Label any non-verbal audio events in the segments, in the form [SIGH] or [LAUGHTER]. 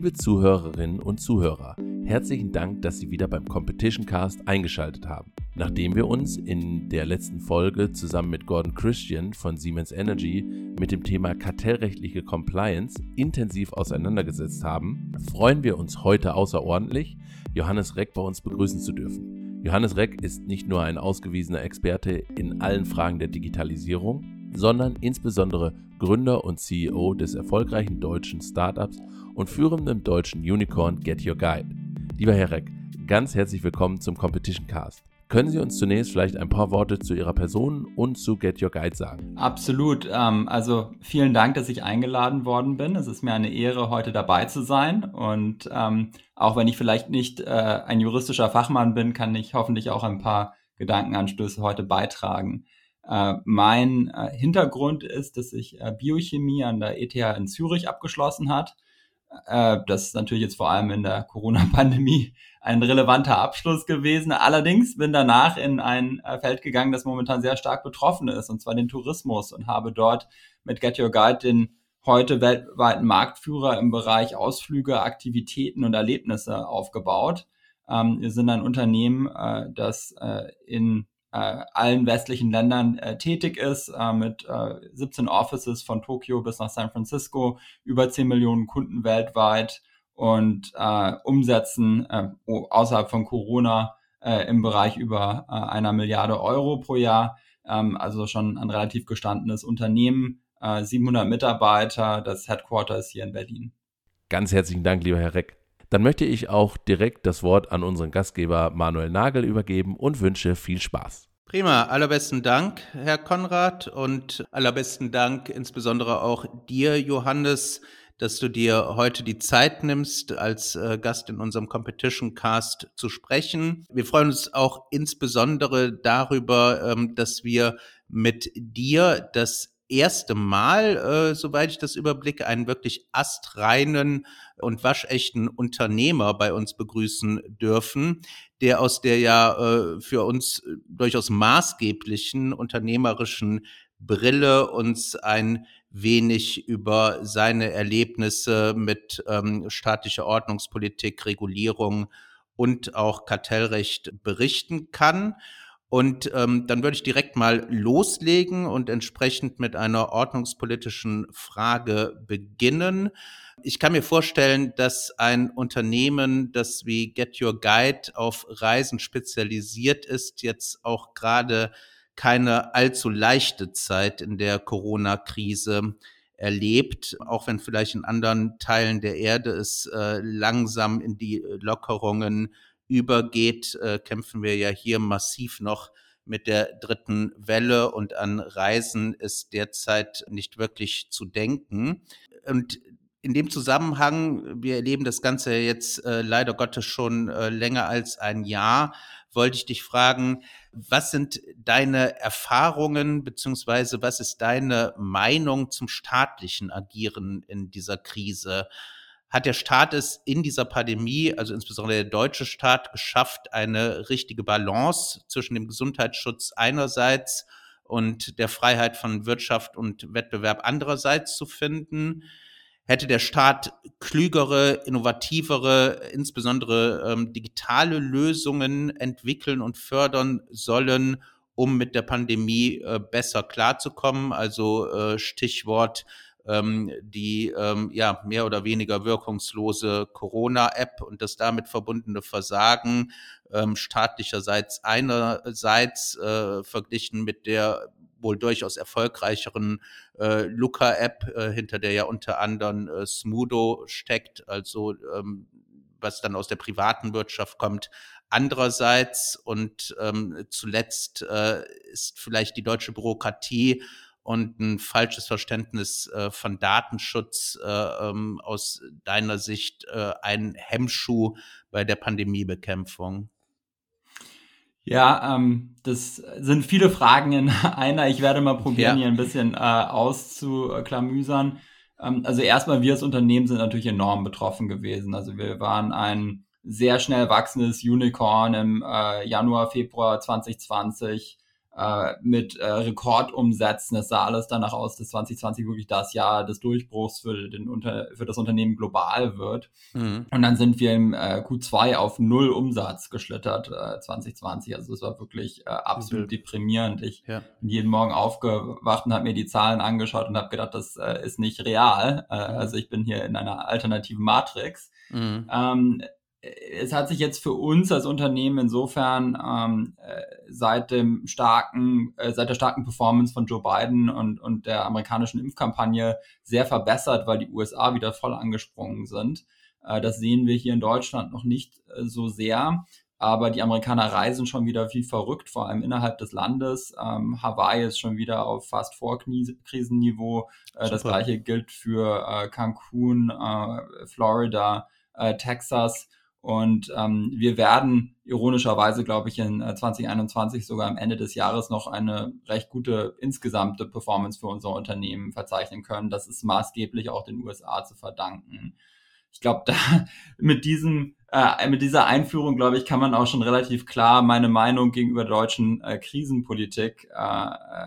Liebe Zuhörerinnen und Zuhörer, herzlichen Dank, dass Sie wieder beim Competition Cast eingeschaltet haben. Nachdem wir uns in der letzten Folge zusammen mit Gordon Christian von Siemens Energy mit dem Thema kartellrechtliche Compliance intensiv auseinandergesetzt haben, freuen wir uns heute außerordentlich, Johannes Reck bei uns begrüßen zu dürfen. Johannes Reck ist nicht nur ein ausgewiesener Experte in allen Fragen der Digitalisierung, sondern insbesondere Gründer und CEO des erfolgreichen deutschen Startups und führenden deutschen Unicorn Get Your Guide. Lieber Herr Reck, ganz herzlich willkommen zum Competition Cast. Können Sie uns zunächst vielleicht ein paar Worte zu Ihrer Person und zu Get Your Guide sagen? Absolut. Ähm, also vielen Dank, dass ich eingeladen worden bin. Es ist mir eine Ehre, heute dabei zu sein. Und ähm, auch wenn ich vielleicht nicht äh, ein juristischer Fachmann bin, kann ich hoffentlich auch ein paar Gedankenanstöße heute beitragen. Äh, mein äh, Hintergrund ist, dass ich äh, Biochemie an der ETH in Zürich abgeschlossen hat. Äh, das ist natürlich jetzt vor allem in der Corona-Pandemie [LAUGHS] ein relevanter Abschluss gewesen. Allerdings bin danach in ein äh, Feld gegangen, das momentan sehr stark betroffen ist, und zwar den Tourismus und habe dort mit Get Your Guide den heute weltweiten Marktführer im Bereich Ausflüge, Aktivitäten und Erlebnisse aufgebaut. Ähm, wir sind ein Unternehmen, äh, das in allen westlichen Ländern äh, tätig ist, äh, mit äh, 17 Offices von Tokio bis nach San Francisco, über 10 Millionen Kunden weltweit und äh, Umsätzen äh, außerhalb von Corona äh, im Bereich über äh, einer Milliarde Euro pro Jahr. Ähm, also schon ein relativ gestandenes Unternehmen, äh, 700 Mitarbeiter, das Headquarter ist hier in Berlin. Ganz herzlichen Dank, lieber Herr Reck. Dann möchte ich auch direkt das Wort an unseren Gastgeber Manuel Nagel übergeben und wünsche viel Spaß. Prima, allerbesten Dank, Herr Konrad, und allerbesten Dank insbesondere auch dir, Johannes, dass du dir heute die Zeit nimmst, als äh, Gast in unserem Competition Cast zu sprechen. Wir freuen uns auch insbesondere darüber, ähm, dass wir mit dir das erste Mal, äh, soweit ich das überblicke, einen wirklich astreinen und waschechten Unternehmer bei uns begrüßen dürfen, der aus der ja äh, für uns durchaus maßgeblichen unternehmerischen Brille uns ein wenig über seine Erlebnisse mit ähm, staatlicher Ordnungspolitik, Regulierung und auch Kartellrecht berichten kann. Und ähm, dann würde ich direkt mal loslegen und entsprechend mit einer ordnungspolitischen Frage beginnen. Ich kann mir vorstellen, dass ein Unternehmen, das wie Get Your Guide auf Reisen spezialisiert ist, jetzt auch gerade keine allzu leichte Zeit in der Corona-Krise erlebt, auch wenn vielleicht in anderen Teilen der Erde es äh, langsam in die Lockerungen übergeht, äh, kämpfen wir ja hier massiv noch mit der dritten Welle und an Reisen ist derzeit nicht wirklich zu denken. Und in dem Zusammenhang, wir erleben das Ganze jetzt äh, leider Gottes schon äh, länger als ein Jahr, wollte ich dich fragen, was sind deine Erfahrungen beziehungsweise was ist deine Meinung zum staatlichen Agieren in dieser Krise? Hat der Staat es in dieser Pandemie, also insbesondere der deutsche Staat, geschafft, eine richtige Balance zwischen dem Gesundheitsschutz einerseits und der Freiheit von Wirtschaft und Wettbewerb andererseits zu finden. Hätte der Staat klügere, innovativere, insbesondere ähm, digitale Lösungen entwickeln und fördern sollen, um mit der Pandemie äh, besser klarzukommen? Also äh, Stichwort ähm, die ähm, ja mehr oder weniger wirkungslose Corona-App und das damit verbundene Versagen ähm, staatlicherseits einerseits äh, verglichen mit der wohl durchaus erfolgreicheren äh, Luca-App, äh, hinter der ja unter anderem äh, Smudo steckt, also ähm, was dann aus der privaten Wirtschaft kommt, andererseits und ähm, zuletzt äh, ist vielleicht die deutsche Bürokratie und ein falsches Verständnis äh, von Datenschutz äh, ähm, aus deiner Sicht äh, ein Hemmschuh bei der Pandemiebekämpfung? Ja, ähm, das sind viele Fragen in [LAUGHS] einer. Ich werde mal probieren, ja. hier ein bisschen äh, auszuklamüsern. Ähm, also erstmal, wir als Unternehmen sind natürlich enorm betroffen gewesen. Also wir waren ein sehr schnell wachsendes Unicorn im äh, Januar, Februar 2020 äh, mit äh, Rekordumsätzen. Es sah alles danach aus, dass 2020 wirklich das Jahr des Durchbruchs für, den Unter für das Unternehmen global wird. Mhm. Und dann sind wir im äh, Q2 auf null Umsatz geschlittert, äh, 2020. Also es war wirklich äh, absolut mhm. deprimierend. Ich ja. bin jeden Morgen aufgewacht und habe mir die Zahlen angeschaut und habe gedacht, das äh, ist nicht real. Äh, mhm. Also ich bin hier in einer alternativen Matrix. Mhm. Ähm, es hat sich jetzt für uns als Unternehmen insofern ähm, äh, seit dem starken, äh, seit der starken Performance von Joe Biden und, und der amerikanischen Impfkampagne sehr verbessert, weil die USA wieder voll angesprungen sind. Äh, das sehen wir hier in Deutschland noch nicht äh, so sehr. Aber die Amerikaner reisen schon wieder viel verrückt, vor allem innerhalb des Landes. Ähm, Hawaii ist schon wieder auf fast Vorkrisenniveau. Äh, das gleiche gilt für äh, Cancun, äh, Florida, äh, Texas. Und ähm, wir werden ironischerweise, glaube ich, in 2021 äh, sogar am Ende des Jahres noch eine recht gute insgesamte Performance für unser Unternehmen verzeichnen können. Das ist maßgeblich auch den USA zu verdanken. Ich glaube, da [LAUGHS] mit diesem äh, mit dieser Einführung, glaube ich, kann man auch schon relativ klar meine Meinung gegenüber deutschen äh, Krisenpolitik äh, äh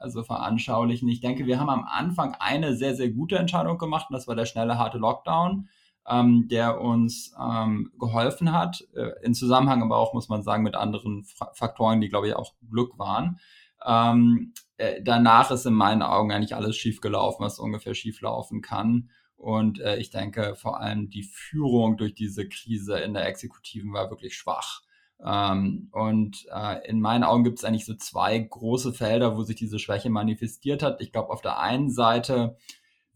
also veranschaulichen. Ich denke, wir haben am Anfang eine sehr, sehr gute Entscheidung gemacht und das war der schnelle, harte Lockdown ähm, der uns ähm, geholfen hat, äh, in Zusammenhang aber auch, muss man sagen, mit anderen Fra Faktoren, die, glaube ich, auch Glück waren. Ähm, äh, danach ist in meinen Augen eigentlich alles schiefgelaufen, was ungefähr schieflaufen kann. Und äh, ich denke, vor allem die Führung durch diese Krise in der Exekutiven war wirklich schwach. Ähm, und äh, in meinen Augen gibt es eigentlich so zwei große Felder, wo sich diese Schwäche manifestiert hat. Ich glaube, auf der einen Seite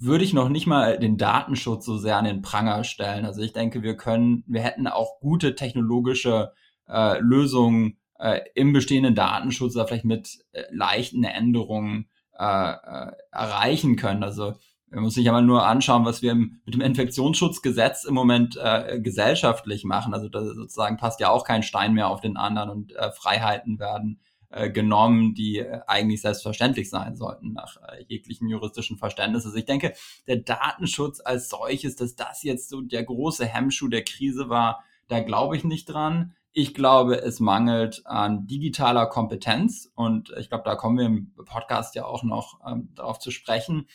würde ich noch nicht mal den Datenschutz so sehr an den Pranger stellen. Also ich denke, wir können, wir hätten auch gute technologische äh, Lösungen äh, im bestehenden Datenschutz oder vielleicht mit äh, leichten Änderungen äh, äh, erreichen können. Also man muss sich aber nur anschauen, was wir im, mit dem Infektionsschutzgesetz im Moment äh, gesellschaftlich machen. Also da sozusagen passt ja auch kein Stein mehr auf den anderen und äh, Freiheiten werden äh, genommen, die äh, eigentlich selbstverständlich sein sollten nach äh, jeglichen juristischen Verständnis. Also ich denke, der Datenschutz als solches, dass das jetzt so der große Hemmschuh der Krise war, da glaube ich nicht dran. Ich glaube, es mangelt an digitaler Kompetenz und ich glaube, da kommen wir im Podcast ja auch noch ähm, darauf zu sprechen.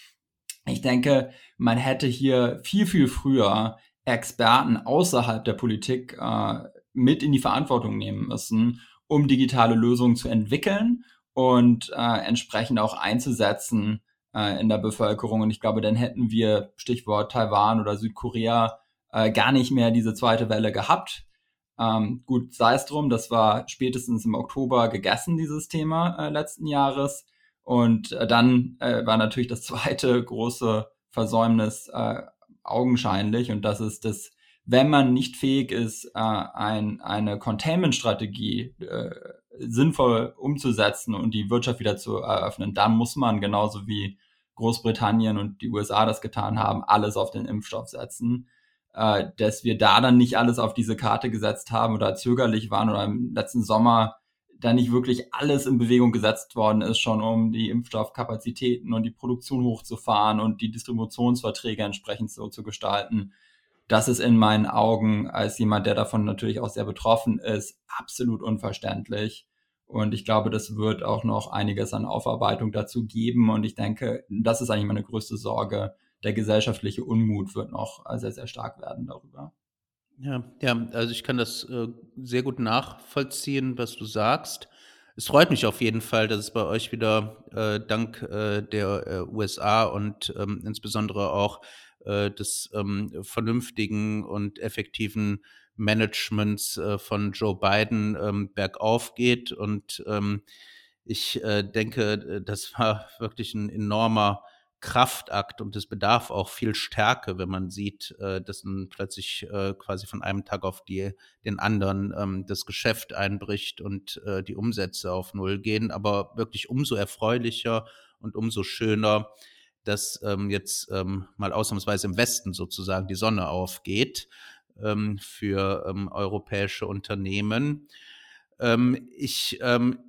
Ich denke, man hätte hier viel, viel früher Experten außerhalb der Politik äh, mit in die Verantwortung nehmen müssen um digitale Lösungen zu entwickeln und äh, entsprechend auch einzusetzen äh, in der Bevölkerung. Und ich glaube, dann hätten wir, Stichwort Taiwan oder Südkorea, äh, gar nicht mehr diese zweite Welle gehabt. Ähm, gut, sei es drum, das war spätestens im Oktober gegessen, dieses Thema äh, letzten Jahres. Und äh, dann äh, war natürlich das [LAUGHS] zweite große Versäumnis äh, augenscheinlich und das ist das wenn man nicht fähig ist, äh, ein, eine Containment-Strategie äh, sinnvoll umzusetzen und die Wirtschaft wieder zu eröffnen, dann muss man genauso wie Großbritannien und die USA das getan haben, alles auf den Impfstoff setzen. Äh, dass wir da dann nicht alles auf diese Karte gesetzt haben oder zögerlich waren oder im letzten Sommer da nicht wirklich alles in Bewegung gesetzt worden ist, schon um die Impfstoffkapazitäten und die Produktion hochzufahren und die Distributionsverträge entsprechend so zu gestalten das ist in meinen Augen als jemand, der davon natürlich auch sehr betroffen ist, absolut unverständlich. Und ich glaube, das wird auch noch einiges an Aufarbeitung dazu geben. Und ich denke, das ist eigentlich meine größte Sorge. Der gesellschaftliche Unmut wird noch sehr, sehr stark werden darüber. Ja, ja, also ich kann das äh, sehr gut nachvollziehen, was du sagst. Es freut mich auf jeden Fall, dass es bei euch wieder äh, dank äh, der äh, USA und ähm, insbesondere auch äh, des ähm, vernünftigen und effektiven Managements äh, von Joe Biden ähm, bergauf geht. Und ähm, ich äh, denke, das war [LAUGHS] wirklich ein enormer Kraftakt und es bedarf auch viel Stärke, wenn man sieht, äh, dass dann plötzlich äh, quasi von einem Tag auf die, den anderen ähm, das Geschäft einbricht und äh, die Umsätze auf Null gehen. Aber wirklich umso erfreulicher und umso schöner, dass ähm, jetzt ähm, mal ausnahmsweise im Westen sozusagen die Sonne aufgeht ähm, für ähm, europäische Unternehmen. Ähm, ich ähm,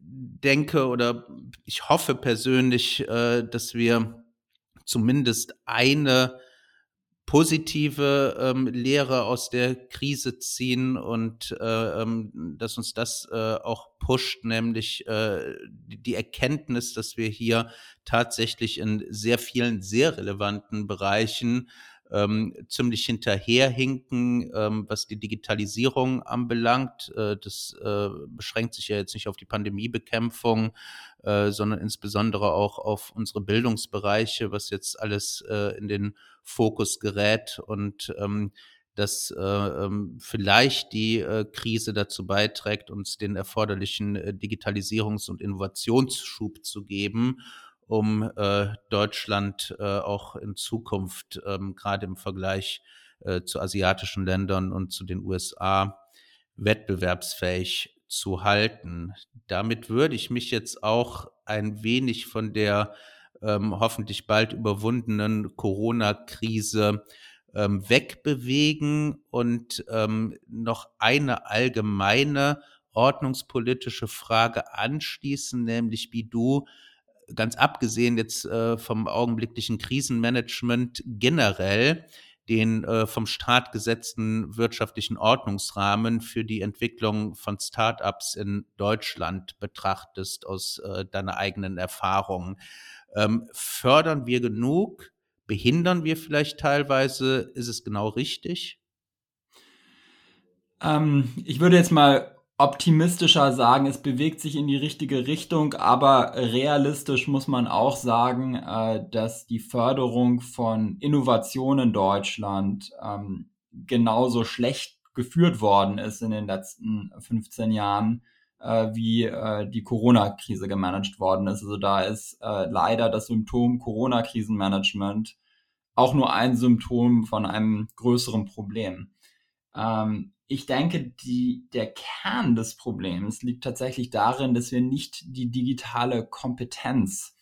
denke oder ich hoffe persönlich, äh, dass wir zumindest eine positive ähm, Lehre aus der Krise ziehen und äh, ähm, dass uns das äh, auch pusht, nämlich äh, die Erkenntnis, dass wir hier tatsächlich in sehr vielen sehr relevanten Bereichen ähm, ziemlich hinterherhinken, ähm, was die Digitalisierung anbelangt. Äh, das äh, beschränkt sich ja jetzt nicht auf die Pandemiebekämpfung, äh, sondern insbesondere auch auf unsere Bildungsbereiche, was jetzt alles äh, in den Fokus gerät und ähm, dass äh, ähm, vielleicht die äh, Krise dazu beiträgt, uns den erforderlichen äh, Digitalisierungs- und Innovationsschub zu geben um äh, Deutschland äh, auch in Zukunft, ähm, gerade im Vergleich äh, zu asiatischen Ländern und zu den USA, wettbewerbsfähig zu halten. Damit würde ich mich jetzt auch ein wenig von der ähm, hoffentlich bald überwundenen Corona-Krise ähm, wegbewegen und ähm, noch eine allgemeine ordnungspolitische Frage anschließen, nämlich wie du ganz abgesehen jetzt äh, vom augenblicklichen Krisenmanagement generell den äh, vom Staat gesetzten wirtschaftlichen Ordnungsrahmen für die Entwicklung von Startups in Deutschland betrachtest aus äh, deiner eigenen Erfahrung. Ähm, fördern wir genug? Behindern wir vielleicht teilweise? Ist es genau richtig? Ähm, ich würde jetzt mal optimistischer sagen, es bewegt sich in die richtige Richtung, aber realistisch muss man auch sagen, äh, dass die Förderung von Innovation in Deutschland ähm, genauso schlecht geführt worden ist in den letzten 15 Jahren, äh, wie äh, die Corona-Krise gemanagt worden ist. Also da ist äh, leider das Symptom Corona-Krisenmanagement auch nur ein Symptom von einem größeren Problem. Ähm, ich denke, die, der Kern des Problems liegt tatsächlich darin, dass wir nicht die digitale Kompetenz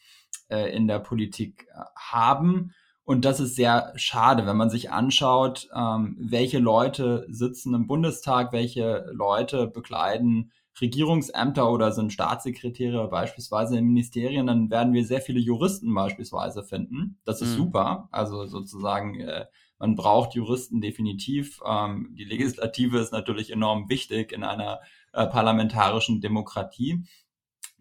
äh, in der Politik äh, haben. Und das ist sehr schade, wenn man sich anschaut, ähm, welche Leute sitzen im Bundestag, welche Leute bekleiden Regierungsämter oder sind Staatssekretäre beispielsweise in Ministerien, dann werden wir sehr viele Juristen beispielsweise finden. Das ist mhm. super. Also sozusagen äh, man braucht Juristen definitiv. Ähm, die Legislative ist natürlich enorm wichtig in einer äh, parlamentarischen Demokratie.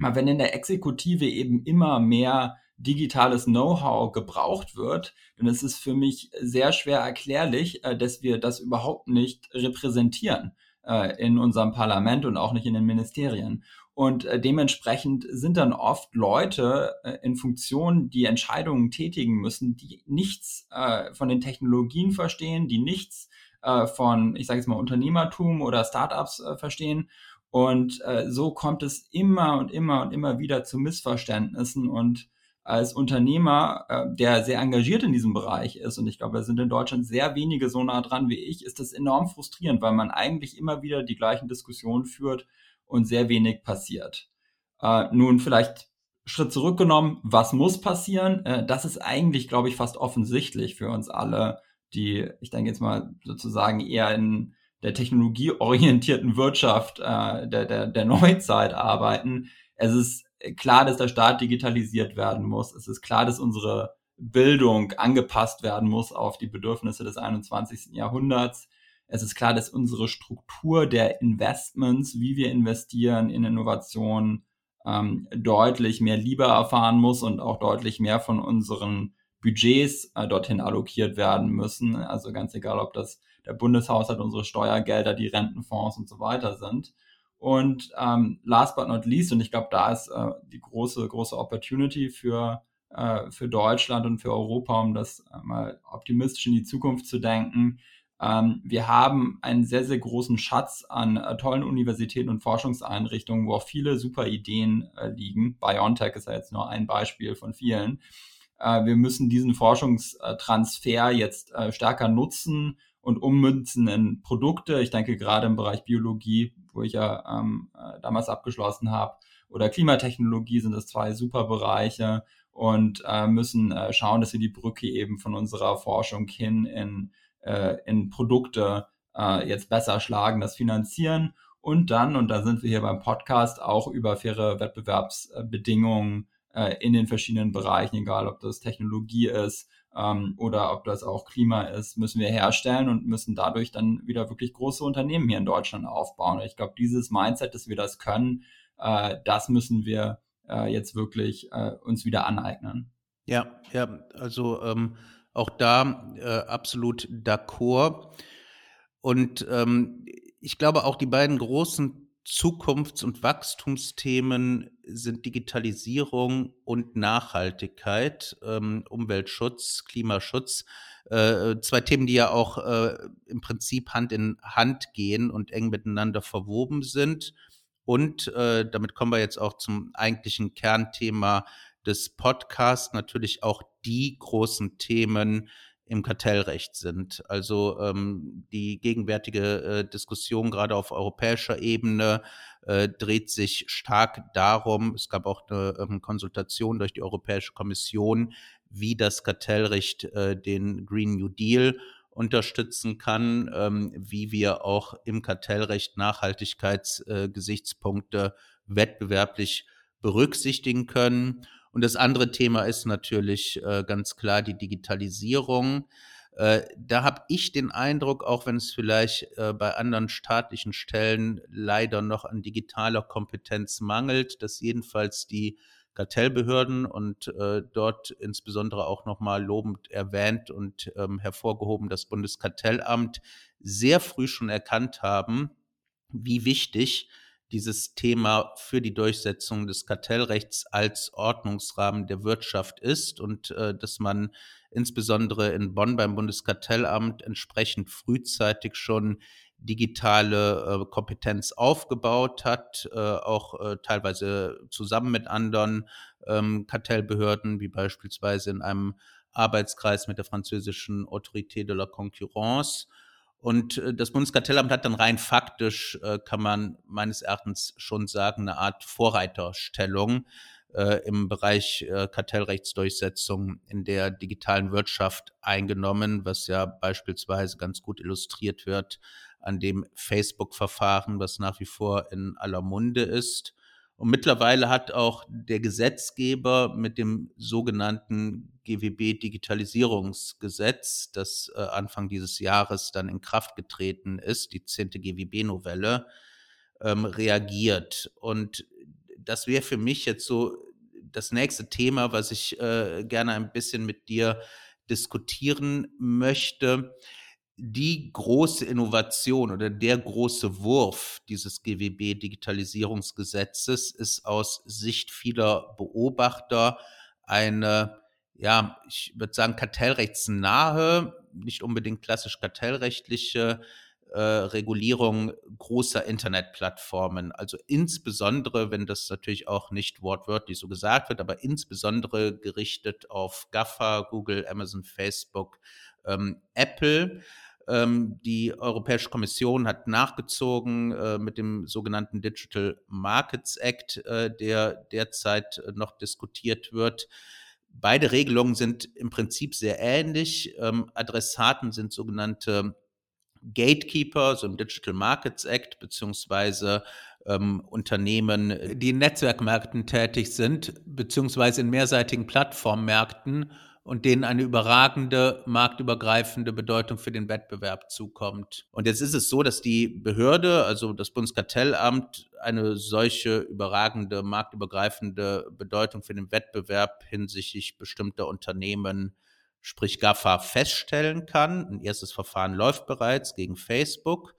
Aber wenn in der Exekutive eben immer mehr digitales Know-how gebraucht wird, dann ist es für mich sehr schwer erklärlich, äh, dass wir das überhaupt nicht repräsentieren äh, in unserem Parlament und auch nicht in den Ministerien. Und äh, dementsprechend sind dann oft Leute äh, in Funktionen, die Entscheidungen tätigen müssen, die nichts von den Technologien verstehen, die nichts von, ich sage jetzt mal, Unternehmertum oder Startups äh, verstehen. Und so kommt es immer und immer und immer wieder zu Missverständnissen. Und als Unternehmer, äh, der sehr engagiert in diesem Bereich ist, und ich glaube, wir sind in Deutschland sehr wenige so nah dran wie ich, ist das enorm frustrierend, weil man eigentlich immer wieder die gleichen Diskussionen führt und sehr wenig passiert. Äh, nun vielleicht Schritt zurückgenommen, was muss passieren? Äh, das ist eigentlich, glaube ich, fast offensichtlich für uns alle, die, ich denke jetzt mal sozusagen eher in der technologieorientierten Wirtschaft äh, der, der, der Neuzeit arbeiten. Es ist klar, dass der Staat digitalisiert werden muss. Es ist klar, dass unsere Bildung angepasst werden muss auf die Bedürfnisse des 21. Jahrhunderts. Es ist klar, dass unsere Struktur der Investments, wie wir investieren in Innovationen, ähm, deutlich mehr Liebe erfahren muss und auch deutlich mehr von unseren Budgets äh, dorthin allokiert werden müssen. Also ganz egal, ob das der Bundeshaushalt, unsere Steuergelder, die Rentenfonds und so weiter sind. Und ähm, last but not least, und ich glaube, da ist äh, die große, große Opportunity für, äh, für Deutschland und für Europa, um das äh, mal optimistisch in die Zukunft zu denken, ähm, wir haben einen sehr, sehr großen Schatz an äh, tollen Universitäten und Forschungseinrichtungen, wo auch viele super Ideen äh, liegen. BioNTech ist ja jetzt nur ein Beispiel von vielen. Wir müssen diesen Forschungstransfer jetzt stärker nutzen und ummünzen in Produkte. Ich denke gerade im Bereich Biologie, wo ich ja ähm, äh, damals abgeschlossen habe, oder Klimatechnologie sind das zwei super Bereiche und äh, müssen äh, schauen, dass wir die Brücke eben von unserer Forschung hin in äh, in Produkte äh, jetzt besser schlagen, das finanzieren und dann, und da sind wir hier beim Podcast, auch über faire Wettbewerbsbedingungen äh, in den verschiedenen Bereichen, egal ob das Technologie ist, ähm, oder ob das auch Klima ist, müssen wir herstellen und müssen dadurch dann wieder wirklich große Unternehmen hier in Deutschland aufbauen. Ich glaube, dieses Mindset, dass wir das können, äh, das müssen wir äh, jetzt wirklich äh, uns wieder aneignen. Ja, ja, also ähm, auch da äh, absolut d'accord. Und ähm, ich glaube auch die beiden großen Zukunfts- und Wachstumsthemen sind Digitalisierung und Nachhaltigkeit, ähm, Umweltschutz, Klimaschutz. Äh, zwei Themen, die ja auch äh, im Prinzip Hand in Hand gehen und eng miteinander verwoben sind. Und äh, damit kommen wir jetzt auch zum eigentlichen Kernthema des Podcasts, natürlich auch die großen Themen im Kartellrecht sind. Also ähm, die gegenwärtige äh, Diskussion gerade auf europäischer Ebene äh, dreht sich stark darum, es gab auch eine ähm, Konsultation durch die Europäische Kommission, wie das Kartellrecht äh, den Green New Deal unterstützen kann, ähm, wie wir auch im Kartellrecht Nachhaltigkeitsgesichtspunkte äh, wettbewerblich berücksichtigen können. Und das andere Thema ist natürlich äh, ganz klar die Digitalisierung. Äh, da habe ich den Eindruck, auch wenn es vielleicht äh, bei anderen staatlichen Stellen leider noch an digitaler Kompetenz mangelt, dass jedenfalls die Kartellbehörden und äh, dort insbesondere auch nochmal lobend erwähnt und ähm, hervorgehoben das Bundeskartellamt sehr früh schon erkannt haben, wie wichtig dieses Thema für die Durchsetzung des Kartellrechts als Ordnungsrahmen der Wirtschaft ist und äh, dass man insbesondere in Bonn beim Bundeskartellamt entsprechend frühzeitig schon digitale äh, Kompetenz aufgebaut hat, äh, auch äh, teilweise zusammen mit anderen ähm, Kartellbehörden, wie beispielsweise in einem Arbeitskreis mit der französischen Autorité de la Concurrence und äh, das Bundeskartellamt hat dann rein faktisch, äh, kann man meines Erachtens schon sagen, eine Art Vorreiterstellung äh, im Bereich Kartellrechtsdurchsetzung in der digitalen Wirtschaft eingenommen, was ja beispielsweise ganz gut illustriert wird an dem Facebook-Verfahren, was nach wie vor in aller Munde ist. Und mittlerweile hat auch der Gesetzgeber mit dem sogenannten GWB Digitalisierungsgesetz, das äh, Anfang dieses Jahres dann in Kraft getreten ist, die zehnte GWB-Novelle, ähm, reagiert. Und das wäre für mich jetzt so das nächste Thema, was ich äh, gerne ein bisschen mit dir diskutieren möchte die große Innovation oder der große Wurf dieses GWB-Digitalisierungsgesetzes ist aus Sicht vieler Beobachter eine, ja, ich würde sagen, kartellrechtsnahe, nicht unbedingt klassisch kartellrechtliche äh, Regulierung großer Internetplattformen. Also insbesondere, wenn das natürlich auch nicht wortwörtlich so gesagt wird, aber insbesondere gerichtet auf GAFA, Google, Amazon, Facebook, ähm, Apple. Ähm, die Europäische Kommission hat nachgezogen äh, mit dem sogenannten Digital Markets Act, äh, der derzeit äh, noch diskutiert wird. Beide Regelungen sind im Prinzip sehr ähnlich. Ähm, Adressaten sind sogenannte Gatekeeper, so im Digital Markets Act, beziehungsweise ähm, Unternehmen, die in Netzwerkmärkten tätig sind, beziehungsweise in mehrseitigen Plattformmärkten und denen eine überragende marktübergreifende Bedeutung für den Wettbewerb zukommt. Und jetzt ist es so, dass die Behörde, also das Bundeskartellamt, eine solche überragende marktübergreifende Bedeutung für den Wettbewerb hinsichtlich bestimmter Unternehmen, sprich GAFA, feststellen kann. Ein erstes Verfahren läuft bereits gegen Facebook.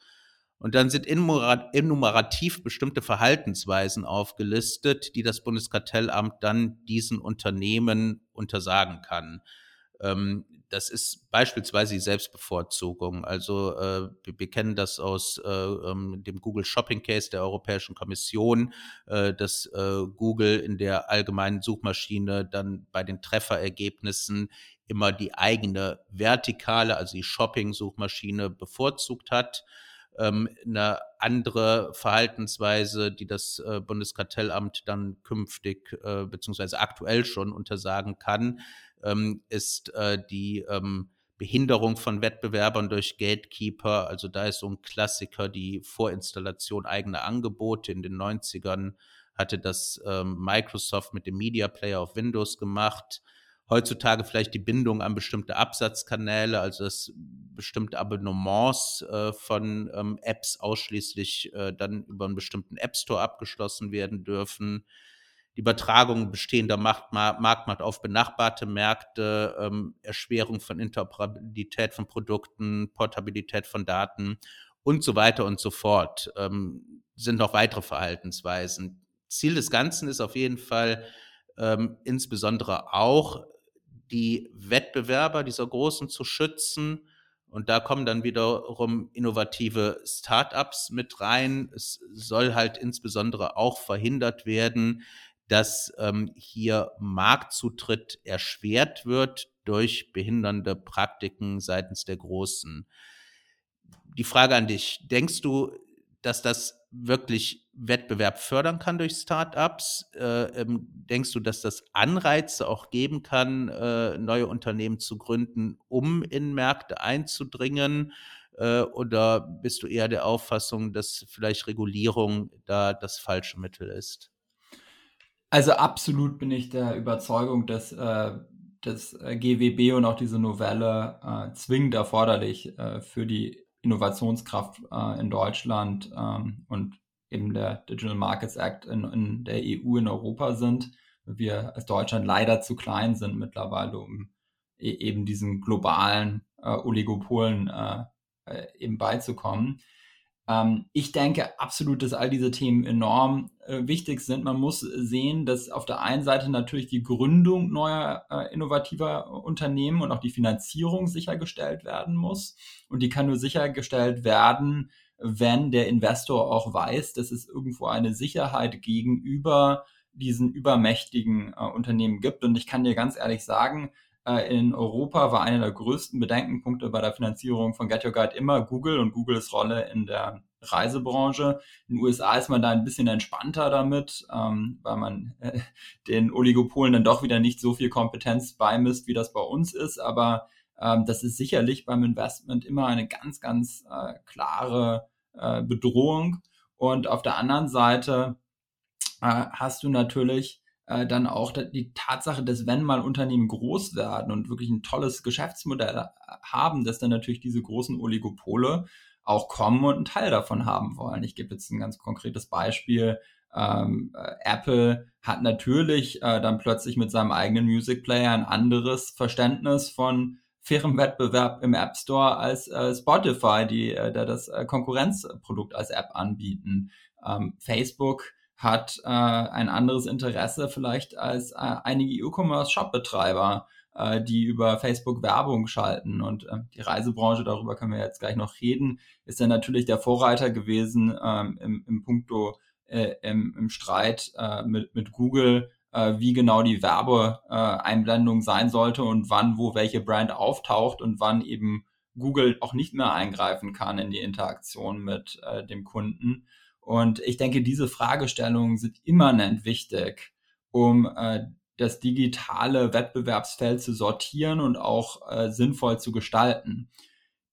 Und dann sind enumerativ bestimmte Verhaltensweisen aufgelistet, die das Bundeskartellamt dann diesen Unternehmen untersagen kann. Ähm, das ist beispielsweise die Selbstbevorzugung. Also äh, wir, kennen das aus äh, ähm, dem Google Shopping Case der Europäischen Kommission, äh, dass Google in der allgemeinen Suchmaschine dann bei den Trefferergebnissen immer die eigene vertikale, also die Shopping-Suchmaschine bevorzugt hat ähm, eine andere Verhaltensweise, die das äh, Bundeskartellamt dann künftig äh, beziehungsweise aktuell schon untersagen kann, ähm, ist äh, die ähm, Behinderung von Wettbewerbern durch Gatekeeper. Also da ist so ein Klassiker die Vorinstallation eigener Angebote. In den 90ern hatte das ähm, Microsoft mit dem Media Player auf Windows gemacht. Heutzutage vielleicht die Bindung an bestimmte Absatzkanäle, also dass bestimmte Abonnements äh, von ähm, Apps ausschließlich äh, dann über einen bestimmten App Store abgeschlossen werden dürfen. Die Übertragung bestehender Marktmacht auf benachbarte Märkte, ähm, Erschwerung von Interoperabilität von Produkten, Portabilität von Daten und so weiter und so fort ähm, sind noch weitere Verhaltensweisen. Ziel des Ganzen ist auf jeden Fall ähm, insbesondere auch die Wettbewerber dieser Großen zu schützen. Und da kommen dann wiederum innovative Startups mit rein. Es soll halt insbesondere auch verhindert werden, dass ähm, hier Marktzutritt erschwert wird durch behindernde Praktiken seitens der Großen. Die Frage an dich, denkst du, dass das wirklich Wettbewerb fördern kann durch Startups? Äh, ähm, denkst du, dass das Anreize auch geben kann, äh, neue Unternehmen zu gründen, um in Märkte einzudringen? Äh, oder bist du eher der Auffassung, dass vielleicht Regulierung da das falsche Mittel ist? Also absolut bin ich der Überzeugung, dass äh, das GWB und auch diese Novelle äh, zwingend erforderlich äh, für die Innovationskraft äh, in Deutschland ähm, und eben der Digital Markets Act in, in, der EU in Europa sind. Wir als Deutschland leider zu klein sind mittlerweile, um e eben diesen globalen äh, Oligopolen äh, äh eben beizukommen. Ähm, ich denke absolut, dass all diese Themen enorm äh, wichtig sind. Man muss sehen, dass auf der einen Seite natürlich die Gründung neuer äh, innovativer Unternehmen und auch die Finanzierung sichergestellt werden muss. Und die kann nur sichergestellt werden, wenn der Investor auch weiß, dass es irgendwo eine Sicherheit gegenüber diesen übermächtigen äh, Unternehmen gibt. Und ich kann dir ganz ehrlich sagen, in Europa war einer der größten Bedenkenpunkte bei der Finanzierung von Get Your Guide immer Google und Googles Rolle in der Reisebranche. In den USA ist man da ein bisschen entspannter damit, ähm, weil man äh, den Oligopolen dann doch wieder nicht so viel Kompetenz beimisst, wie das bei uns ist. Aber ähm, das ist sicherlich beim Investment immer eine ganz, ganz äh, klare äh, Bedrohung. Und auf der anderen Seite äh, hast du natürlich äh, dann auch die Tatsache, dass wenn mal Unternehmen groß werden und wirklich ein tolles Geschäftsmodell äh, haben, dass dann natürlich diese großen Oligopole auch kommen und einen Teil davon haben wollen. Ich gebe jetzt ein ganz konkretes Beispiel. Ähm, äh, Apple hat natürlich äh, dann plötzlich mit seinem eigenen Music Player ein anderes Verständnis von fairem Wettbewerb im App Store als äh, Spotify, die äh, da das äh, Konkurrenzprodukt als App anbieten. Ähm, Facebook hat äh, ein anderes Interesse vielleicht als äh, einige E-Commerce-Shop-Betreiber, äh, die über Facebook Werbung schalten. Und äh, die Reisebranche, darüber können wir jetzt gleich noch reden, ist ja natürlich der Vorreiter gewesen ähm, im, im Punkto äh, im, im Streit äh, mit, mit Google, äh, wie genau die Werbeeinblendung sein sollte und wann, wo welche Brand auftaucht und wann eben Google auch nicht mehr eingreifen kann in die Interaktion mit äh, dem Kunden. Und ich denke, diese Fragestellungen sind immanent wichtig, um äh, das digitale Wettbewerbsfeld zu sortieren und auch äh, sinnvoll zu gestalten.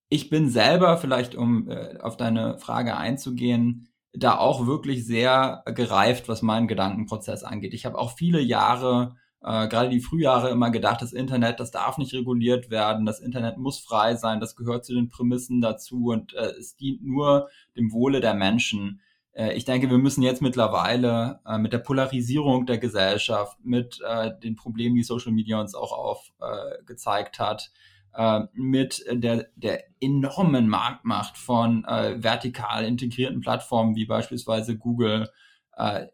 Ich bin selber, vielleicht um äh, auf deine Frage einzugehen, da auch wirklich sehr gereift, was meinen Gedankenprozess angeht. Ich habe auch viele Jahre, äh, gerade die Frühjahre, immer gedacht, das Internet, das darf nicht reguliert werden, das Internet muss frei sein, das gehört zu den Prämissen dazu und äh, es dient nur dem Wohle der Menschen. Äh, ich denke, wir müssen jetzt mittlerweile äh, mit der Polarisierung der Gesellschaft, mit äh, den Problemen, die Social Media uns auch aufgezeigt äh, hat, äh, mit der, der enormen Marktmacht von äh, vertikal integrierten Plattformen wie beispielsweise Google,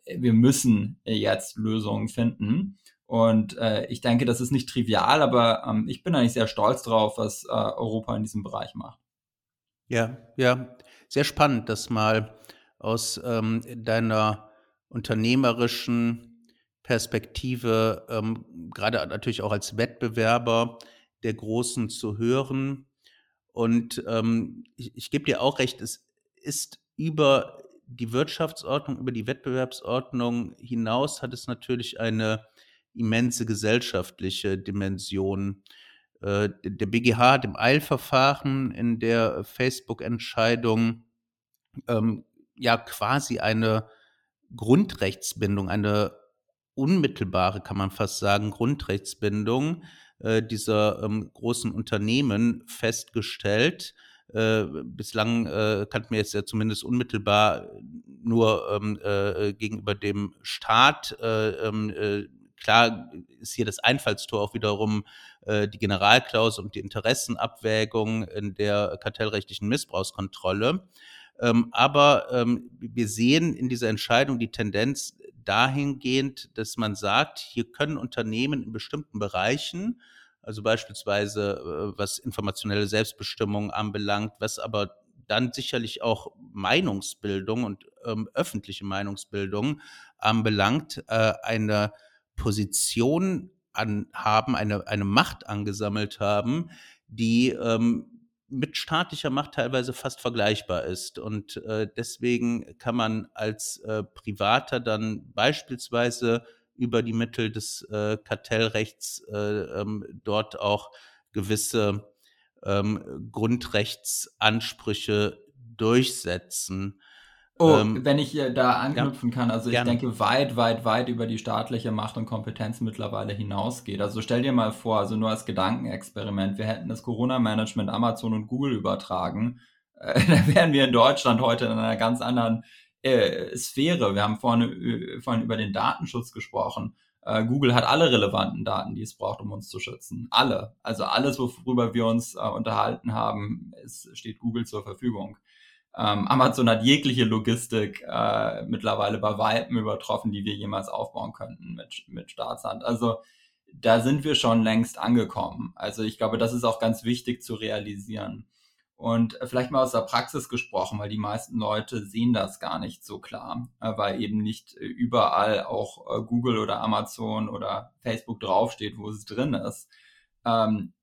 wir müssen jetzt Lösungen finden. Und ich denke, das ist nicht trivial, aber ähm, ich bin eigentlich sehr stolz drauf, was Europa in diesem Bereich macht. Ja, ja, sehr spannend, das mal aus ähm, deiner unternehmerischen Perspektive, ähm, gerade natürlich auch als Wettbewerber der Großen zu hören. Und ähm, ich, ich gebe dir auch recht, es ist über die Wirtschaftsordnung, über die Wettbewerbsordnung hinaus hat es natürlich eine immense gesellschaftliche Dimension. Äh, der BGH hat im Eilverfahren in der Facebook-Entscheidung ähm, ja quasi eine Grundrechtsbindung, eine unmittelbare, kann man fast sagen, Grundrechtsbindung äh, dieser ähm, großen Unternehmen festgestellt. Äh, bislang äh, kannten wir jetzt ja zumindest unmittelbar nur ähm, äh, gegenüber dem Staat. Äh, ähm, äh, klar ist hier das Einfallstor auch wiederum die Generalklausel und die Interessenabwägung in der kartellrechtlichen Missbrauchskontrolle. Ähm, aber ähm, wir sehen in dieser Entscheidung die Tendenz dahingehend, dass man sagt, hier können Unternehmen in bestimmten Bereichen also beispielsweise äh, was informationelle Selbstbestimmung anbelangt, was aber dann sicherlich auch Meinungsbildung und ähm, öffentliche Meinungsbildung anbelangt, äh, eine Position an, haben, eine, eine Macht angesammelt haben, die ähm, mit staatlicher Macht teilweise fast vergleichbar ist. Und äh, deswegen kann man als äh, Privater dann beispielsweise über die Mittel des äh, Kartellrechts äh, ähm, dort auch gewisse ähm, Grundrechtsansprüche durchsetzen. Oh, ähm, wenn ich da anknüpfen ja, kann, also ich gerne. denke, weit, weit, weit über die staatliche Macht und Kompetenz mittlerweile hinausgeht. Also stell dir mal vor, also nur als Gedankenexperiment, wir hätten das Corona-Management Amazon und Google übertragen, [LAUGHS] äh, da wären wir in Deutschland heute in einer ganz anderen äh, Sphäre. Wir haben vorhin, äh, vorhin über den Datenschutz gesprochen. Äh, Google hat alle relevanten Daten, die es braucht, um uns zu schützen. Alle. Also alles, worüber wir uns äh, unterhalten haben, es steht Google zur Verfügung. Ähm, Amazon hat jegliche Logistik äh, mittlerweile bei Weitem übertroffen, die wir jemals aufbauen könnten mit, mit Staatshand. Also da sind wir schon längst angekommen. Also ich glaube, das ist auch ganz wichtig zu realisieren. Und äh, vielleicht mal aus der Praxis gesprochen, weil die meisten Leute sehen das gar nicht so klar, äh, weil eben nicht äh, überall auch Google oder Amazon oder Facebook draufsteht, wo es drin ist. Ähm,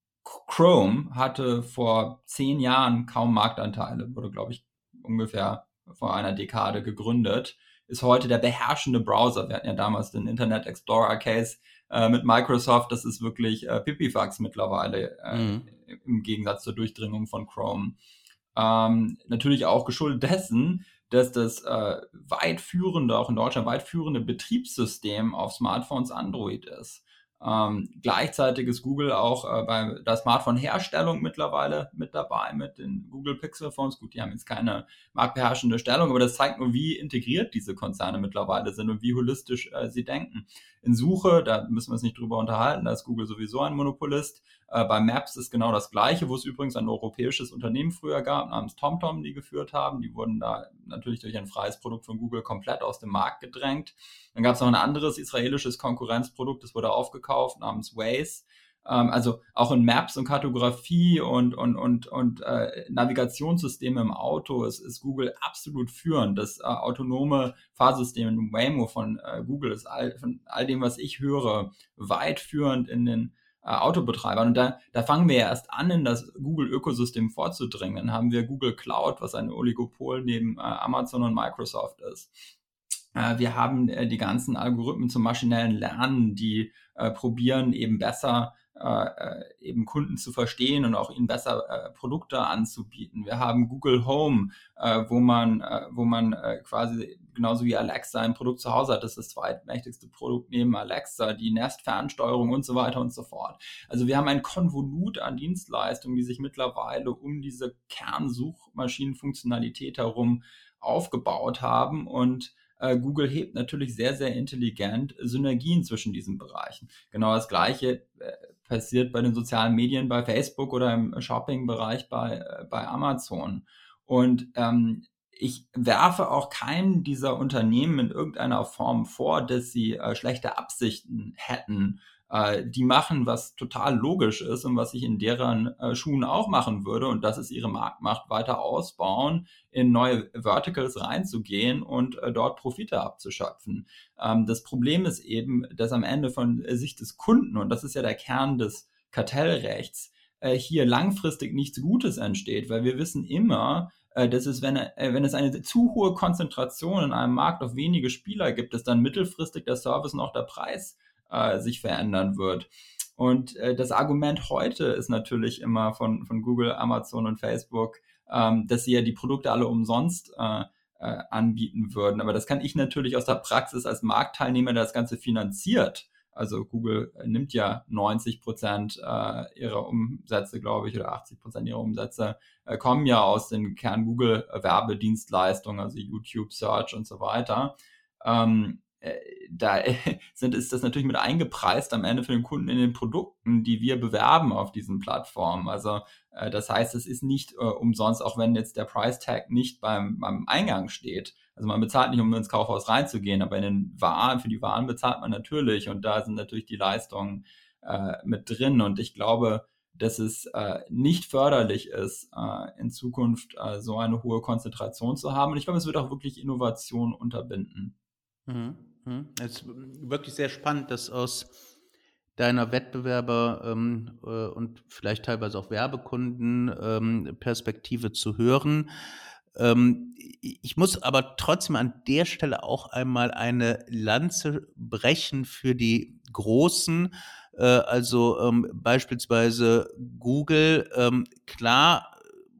Chrome hatte vor zehn Jahren kaum Marktanteile, wurde, glaube ich, ungefähr vor einer Dekade gegründet, ist heute der beherrschende Browser. Wir hatten ja damals den Internet Explorer Case äh, mit Microsoft, das ist wirklich äh, Pipifax mittlerweile äh, mhm. im Gegensatz zur Durchdringung von Chrome. Ähm, natürlich auch geschuldet dessen, dass das äh, weit führende, auch in Deutschland weit führende Betriebssystem auf Smartphones Android ist. Ähm, gleichzeitig ist Google auch äh, bei der Smartphone-Herstellung mittlerweile mit dabei mit den Google Pixel Phones. Gut, die haben jetzt keine marktbeherrschende Stellung, aber das zeigt nur, wie integriert diese Konzerne mittlerweile sind und wie holistisch äh, sie denken. In Suche, da müssen wir uns nicht drüber unterhalten, da ist Google sowieso ein Monopolist. Äh, bei Maps ist genau das Gleiche, wo es übrigens ein europäisches Unternehmen früher gab, namens TomTom, die geführt haben. Die wurden da natürlich durch ein freies Produkt von Google komplett aus dem Markt gedrängt. Dann gab es noch ein anderes israelisches Konkurrenzprodukt, das wurde aufgekauft, namens Waze ähm, also auch in Maps und Kartografie und, und, und, und äh, Navigationssysteme im Auto ist, ist Google absolut führend. Das äh, autonome Fahrsystem Waymo von äh, Google ist all, von all dem, was ich höre, weit führend in den äh, Autobetreibern. Und da, da fangen wir ja erst an, in das Google-Ökosystem vorzudringen. Dann haben wir Google Cloud, was ein Oligopol neben äh, Amazon und Microsoft ist. Äh, wir haben äh, die ganzen Algorithmen zum maschinellen Lernen, die äh, probieren eben besser äh, eben Kunden zu verstehen und auch ihnen besser äh, Produkte anzubieten. Wir haben Google Home, äh, wo man, äh, wo man äh, quasi genauso wie Alexa ein Produkt zu Hause hat. Das ist das zweitmächtigste Produkt neben Alexa, die Nest-Fernsteuerung und so weiter und so fort. Also wir haben ein Konvolut an Dienstleistungen, die sich mittlerweile um diese Kernsuchmaschinenfunktionalität herum aufgebaut haben und äh, Google hebt natürlich sehr, sehr intelligent Synergien zwischen diesen Bereichen. Genau das Gleiche äh, passiert bei den sozialen Medien, bei Facebook oder im Shopping-Bereich bei, äh, bei Amazon. Und ähm, ich werfe auch keinem dieser Unternehmen in irgendeiner Form vor, dass sie äh, schlechte Absichten hätten äh, die machen, was total logisch ist und was ich in deren äh, Schuhen auch machen würde. Und das ist ihre Marktmacht weiter ausbauen, in neue Verticals reinzugehen und äh, dort Profite abzuschöpfen. Ähm, das Problem ist eben, dass am Ende von Sicht des Kunden, und das ist ja der Kern des Kartellrechts, äh, hier langfristig nichts Gutes entsteht, weil wir wissen immer, äh, dass es, wenn, äh, wenn es eine zu hohe Konzentration in einem Markt auf wenige Spieler gibt, dass dann mittelfristig der Service und auch der Preis äh, sich verändern wird. Und äh, das Argument heute ist natürlich immer von, von Google, Amazon und Facebook, ähm, dass sie ja die Produkte alle umsonst äh, äh, anbieten würden. Aber das kann ich natürlich aus der Praxis als Marktteilnehmer, der das Ganze finanziert. Also Google nimmt ja 90 Prozent äh, ihrer Umsätze, glaube ich, oder 80 Prozent ihrer Umsätze äh, kommen ja aus den Kern-Google-Werbedienstleistungen, also YouTube, Search und so weiter. Ähm, äh, da [LAUGHS] sind, ist das natürlich mit eingepreist am Ende für den Kunden in den Produkten, die wir bewerben auf diesen Plattformen. Also äh, das heißt, es ist nicht äh, umsonst, auch wenn jetzt der Price Tag nicht beim, beim Eingang steht. Also man bezahlt nicht, um ins Kaufhaus reinzugehen, aber in den Waren, für die Waren bezahlt man natürlich und da sind natürlich die Leistungen äh, mit drin. Und ich glaube, dass es äh, nicht förderlich ist, äh, in Zukunft äh, so eine hohe Konzentration zu haben. Und ich glaube, es wird auch wirklich Innovation unterbinden. Mhm. Mhm. Es ist wirklich sehr spannend, das aus deiner Wettbewerber ähm, äh, und vielleicht teilweise auch Werbekunden ähm, Perspektive zu hören. Ähm, ich muss aber trotzdem an der Stelle auch einmal eine Lanze brechen für die Großen, äh, also ähm, beispielsweise Google. Ähm, klar,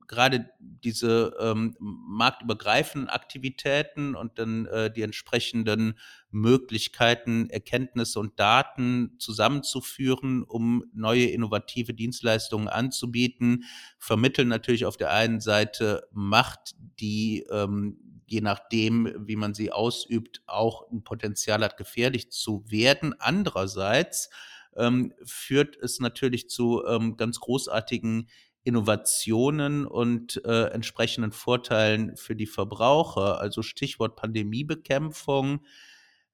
gerade diese ähm, marktübergreifenden Aktivitäten und dann äh, die entsprechenden Möglichkeiten, Erkenntnisse und Daten zusammenzuführen, um neue innovative Dienstleistungen anzubieten, vermitteln natürlich auf der einen Seite Macht, die ähm, je nachdem, wie man sie ausübt, auch ein Potenzial hat, gefährlich zu werden. Andererseits ähm, führt es natürlich zu ähm, ganz großartigen Innovationen und äh, entsprechenden Vorteilen für die Verbraucher. Also Stichwort Pandemiebekämpfung.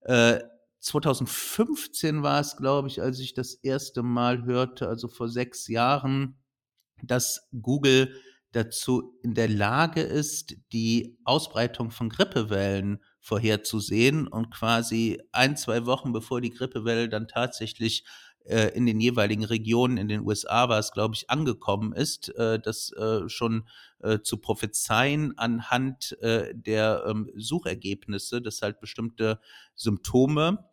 Äh, 2015 war es, glaube ich, als ich das erste Mal hörte, also vor sechs Jahren, dass Google dazu in der Lage ist, die Ausbreitung von Grippewellen vorherzusehen und quasi ein, zwei Wochen bevor die Grippewelle dann tatsächlich äh, in den jeweiligen Regionen in den USA war es, glaube ich, angekommen ist, äh, das äh, schon äh, zu prophezeien anhand äh, der ähm, Suchergebnisse, dass halt bestimmte Symptome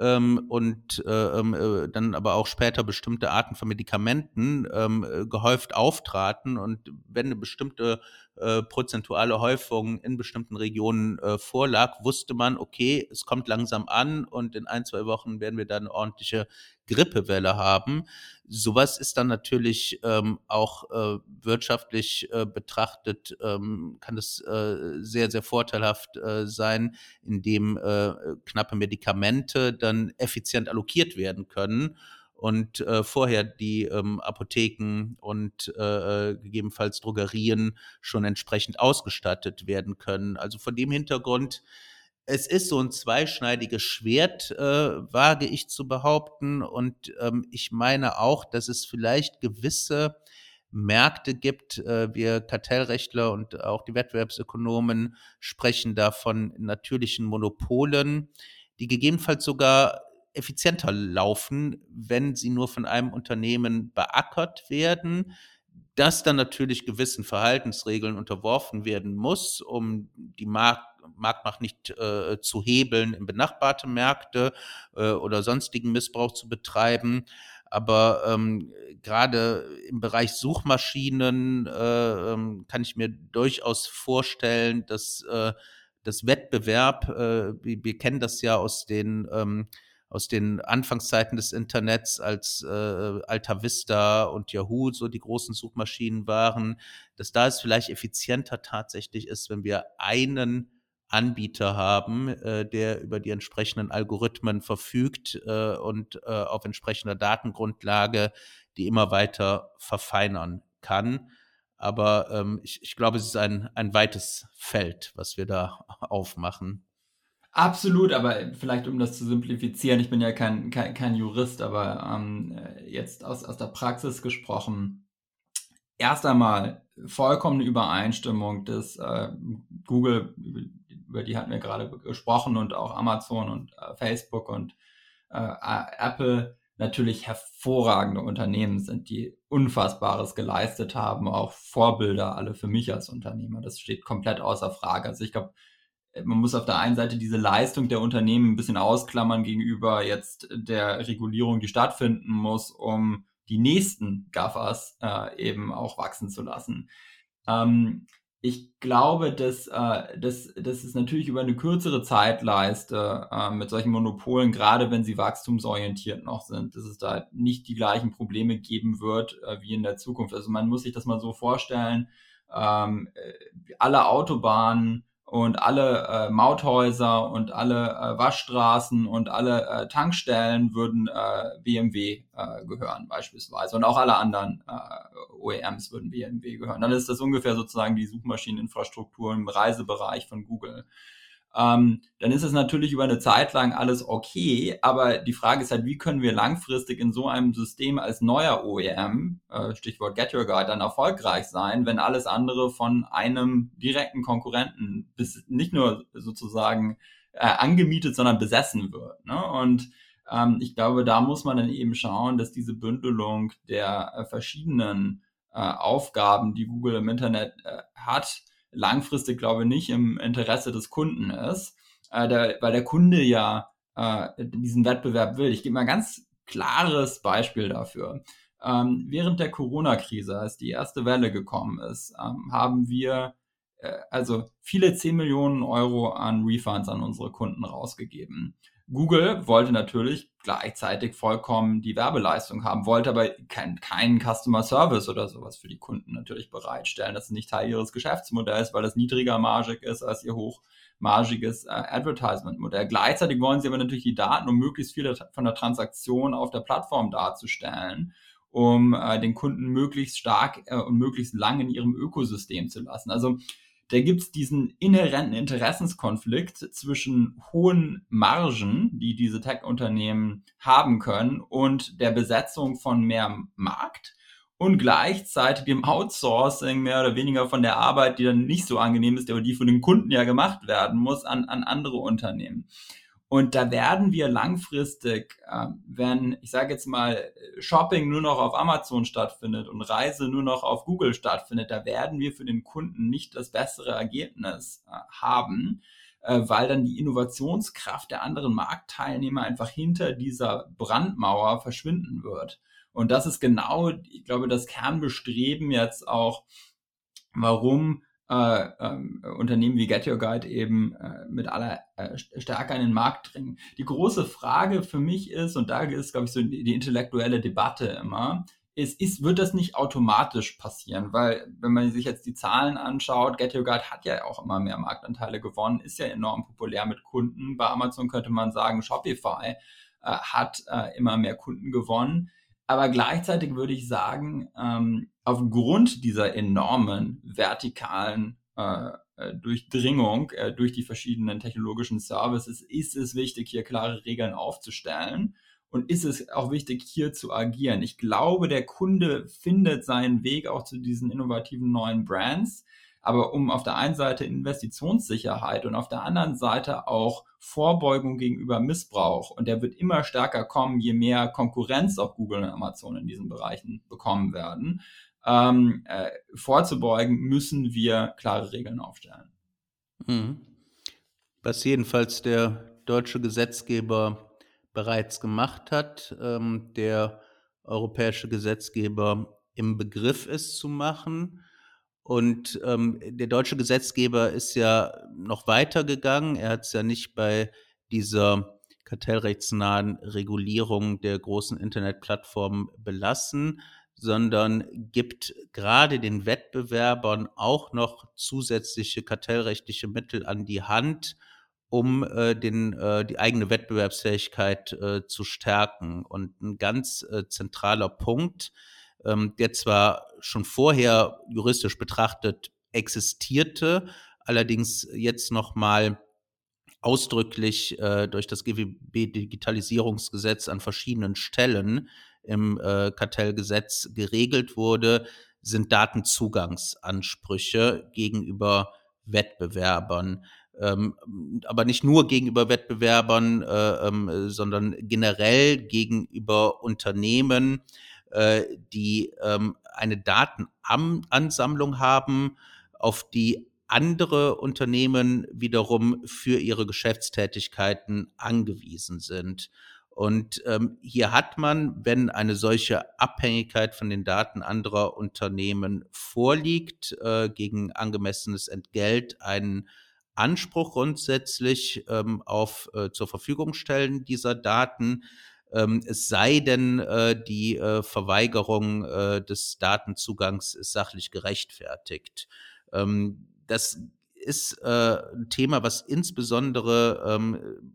ähm, und äh, ähm, äh, dann aber auch später bestimmte Arten von Medikamenten ähm, äh, gehäuft auftraten. Und wenn eine bestimmte äh, prozentuale Häufung in bestimmten Regionen äh, vorlag, wusste man, okay, es kommt langsam an und in ein, zwei Wochen werden wir dann eine ordentliche Grippewelle haben. Sowas ist dann natürlich ähm, auch äh, wirtschaftlich äh, betrachtet, ähm, kann es äh, sehr, sehr vorteilhaft äh, sein, indem äh, knappe Medikamente dann effizient allokiert werden können und äh, vorher die ähm, Apotheken und äh, gegebenenfalls Drogerien schon entsprechend ausgestattet werden können. Also von dem Hintergrund es ist so ein zweischneidiges Schwert, äh, wage ich zu behaupten. Und ähm, ich meine auch, dass es vielleicht gewisse Märkte gibt. Äh, wir Kartellrechtler und auch die Wettbewerbsökonomen sprechen da von natürlichen Monopolen, die gegebenenfalls sogar effizienter laufen, wenn sie nur von einem Unternehmen beackert werden, das dann natürlich gewissen Verhaltensregeln unterworfen werden muss, um die Markt Marktmacht nicht äh, zu hebeln in benachbarte Märkte äh, oder sonstigen Missbrauch zu betreiben. Aber ähm, gerade im Bereich Suchmaschinen äh, ähm, kann ich mir durchaus vorstellen, dass äh, das Wettbewerb, äh, wir, wir kennen das ja aus den ähm, aus den Anfangszeiten des Internets, als äh, Alta Vista und Yahoo so die großen Suchmaschinen waren, dass da es vielleicht effizienter tatsächlich ist, wenn wir einen Anbieter haben, äh, der über die entsprechenden Algorithmen verfügt äh, und äh, auf entsprechender Datengrundlage die immer weiter verfeinern kann. Aber ähm, ich, ich glaube, es ist ein, ein weites Feld, was wir da [LAUGHS] aufmachen. Absolut, aber vielleicht um das zu simplifizieren, ich bin ja kein, kein, kein Jurist, aber ähm, jetzt aus, aus der Praxis gesprochen, erst einmal vollkommene Übereinstimmung des äh, Google, über die hatten wir gerade gesprochen, und auch Amazon und äh, Facebook und äh, Apple natürlich hervorragende Unternehmen sind, die Unfassbares geleistet haben, auch Vorbilder alle für mich als Unternehmer. Das steht komplett außer Frage. Also ich glaube, man muss auf der einen Seite diese Leistung der Unternehmen ein bisschen ausklammern gegenüber jetzt der Regulierung, die stattfinden muss, um die nächsten GAFAs äh, eben auch wachsen zu lassen. Ähm, ich glaube, dass, äh, dass, dass es natürlich über eine kürzere Zeitleiste äh, mit solchen Monopolen, gerade wenn sie wachstumsorientiert noch sind, dass es da nicht die gleichen Probleme geben wird äh, wie in der Zukunft. Also man muss sich das mal so vorstellen, ähm, äh, alle Autobahnen und alle äh, Mauthäuser und alle äh, Waschstraßen und alle äh, Tankstellen würden äh, BMW äh, gehören beispielsweise und auch alle anderen äh, OEMs würden BMW gehören. Dann ist das ungefähr sozusagen die Suchmaschineninfrastruktur im Reisebereich von Google ähm, dann ist es natürlich über eine Zeit lang alles okay. Aber die Frage ist halt, wie können wir langfristig in so einem System als neuer OEM, äh, Stichwort Get Your Guide, dann erfolgreich sein, wenn alles andere von einem direkten Konkurrenten bis nicht nur sozusagen äh, angemietet, sondern besessen wird. Ne? Und ähm, ich glaube, da muss man dann eben schauen, dass diese Bündelung der äh, verschiedenen äh, Aufgaben, die Google im Internet äh, hat, langfristig, glaube ich, nicht im Interesse des Kunden ist, äh, der, weil der Kunde ja äh, diesen Wettbewerb will. Ich gebe mal ein ganz klares Beispiel dafür. Ähm, während der Corona-Krise, als die erste Welle gekommen ist, ähm, haben wir äh, also viele 10 Millionen Euro an Refunds an unsere Kunden rausgegeben. Google wollte natürlich gleichzeitig vollkommen die Werbeleistung haben, wollte aber keinen kein Customer Service oder sowas für die Kunden natürlich bereitstellen. Das ist nicht Teil ihres Geschäftsmodells, weil das niedriger margig ist als ihr hochmargiges äh, Advertisement-Modell. Gleichzeitig wollen sie aber natürlich die Daten, um möglichst viel von der Transaktion auf der Plattform darzustellen um äh, den Kunden möglichst stark äh, und möglichst lang in ihrem Ökosystem zu lassen. Also da gibt es diesen inhärenten Interessenskonflikt zwischen hohen Margen, die diese Tech-Unternehmen haben können, und der Besetzung von mehr Markt und gleichzeitig dem Outsourcing mehr oder weniger von der Arbeit, die dann nicht so angenehm ist, aber die von den Kunden ja gemacht werden muss, an, an andere Unternehmen. Und da werden wir langfristig, äh, wenn, ich sage jetzt mal, Shopping nur noch auf Amazon stattfindet und Reise nur noch auf Google stattfindet, da werden wir für den Kunden nicht das bessere Ergebnis äh, haben, äh, weil dann die Innovationskraft der anderen Marktteilnehmer einfach hinter dieser Brandmauer verschwinden wird. Und das ist genau, ich glaube, das Kernbestreben jetzt auch, warum äh, äh, Unternehmen wie Get Your Guide eben äh, mit aller äh, Stärke in den Markt dringen. Die große Frage für mich ist, und da ist, glaube ich, so die, die intellektuelle Debatte immer, ist, ist, wird das nicht automatisch passieren? Weil, wenn man sich jetzt die Zahlen anschaut, Get Your Guide hat ja auch immer mehr Marktanteile gewonnen, ist ja enorm populär mit Kunden. Bei Amazon könnte man sagen, Shopify äh, hat äh, immer mehr Kunden gewonnen. Aber gleichzeitig würde ich sagen, ähm, aufgrund dieser enormen vertikalen äh, äh, Durchdringung äh, durch die verschiedenen technologischen Services ist es wichtig, hier klare Regeln aufzustellen. Und ist es auch wichtig, hier zu agieren. Ich glaube, der Kunde findet seinen Weg auch zu diesen innovativen neuen Brands. Aber um auf der einen Seite Investitionssicherheit und auf der anderen Seite auch Vorbeugung gegenüber Missbrauch, und der wird immer stärker kommen, je mehr Konkurrenz auch Google und Amazon in diesen Bereichen bekommen werden, ähm, äh, vorzubeugen, müssen wir klare Regeln aufstellen. Mhm. Was jedenfalls der deutsche Gesetzgeber bereits gemacht hat, ähm, der europäische Gesetzgeber im Begriff ist zu machen. Und ähm, der deutsche Gesetzgeber ist ja noch weiter gegangen. Er hat es ja nicht bei dieser kartellrechtsnahen Regulierung der großen Internetplattformen belassen, sondern gibt gerade den Wettbewerbern auch noch zusätzliche kartellrechtliche Mittel an die Hand, um äh, den, äh, die eigene Wettbewerbsfähigkeit äh, zu stärken. Und ein ganz äh, zentraler Punkt ähm, der zwar schon vorher juristisch betrachtet existierte, allerdings jetzt nochmal ausdrücklich äh, durch das GWB-Digitalisierungsgesetz an verschiedenen Stellen im äh, Kartellgesetz geregelt wurde, sind Datenzugangsansprüche gegenüber Wettbewerbern. Ähm, aber nicht nur gegenüber Wettbewerbern, äh, ähm, sondern generell gegenüber Unternehmen, äh, die ähm, eine Datenansammlung haben, auf die andere Unternehmen wiederum für ihre Geschäftstätigkeiten angewiesen sind. Und ähm, hier hat man, wenn eine solche Abhängigkeit von den Daten anderer Unternehmen vorliegt, äh, gegen angemessenes Entgelt einen Anspruch grundsätzlich ähm, auf äh, zur Verfügung stellen dieser Daten. Ähm, es sei denn, äh, die äh, Verweigerung äh, des Datenzugangs ist sachlich gerechtfertigt. Ähm, das ist äh, ein Thema, was insbesondere, ähm,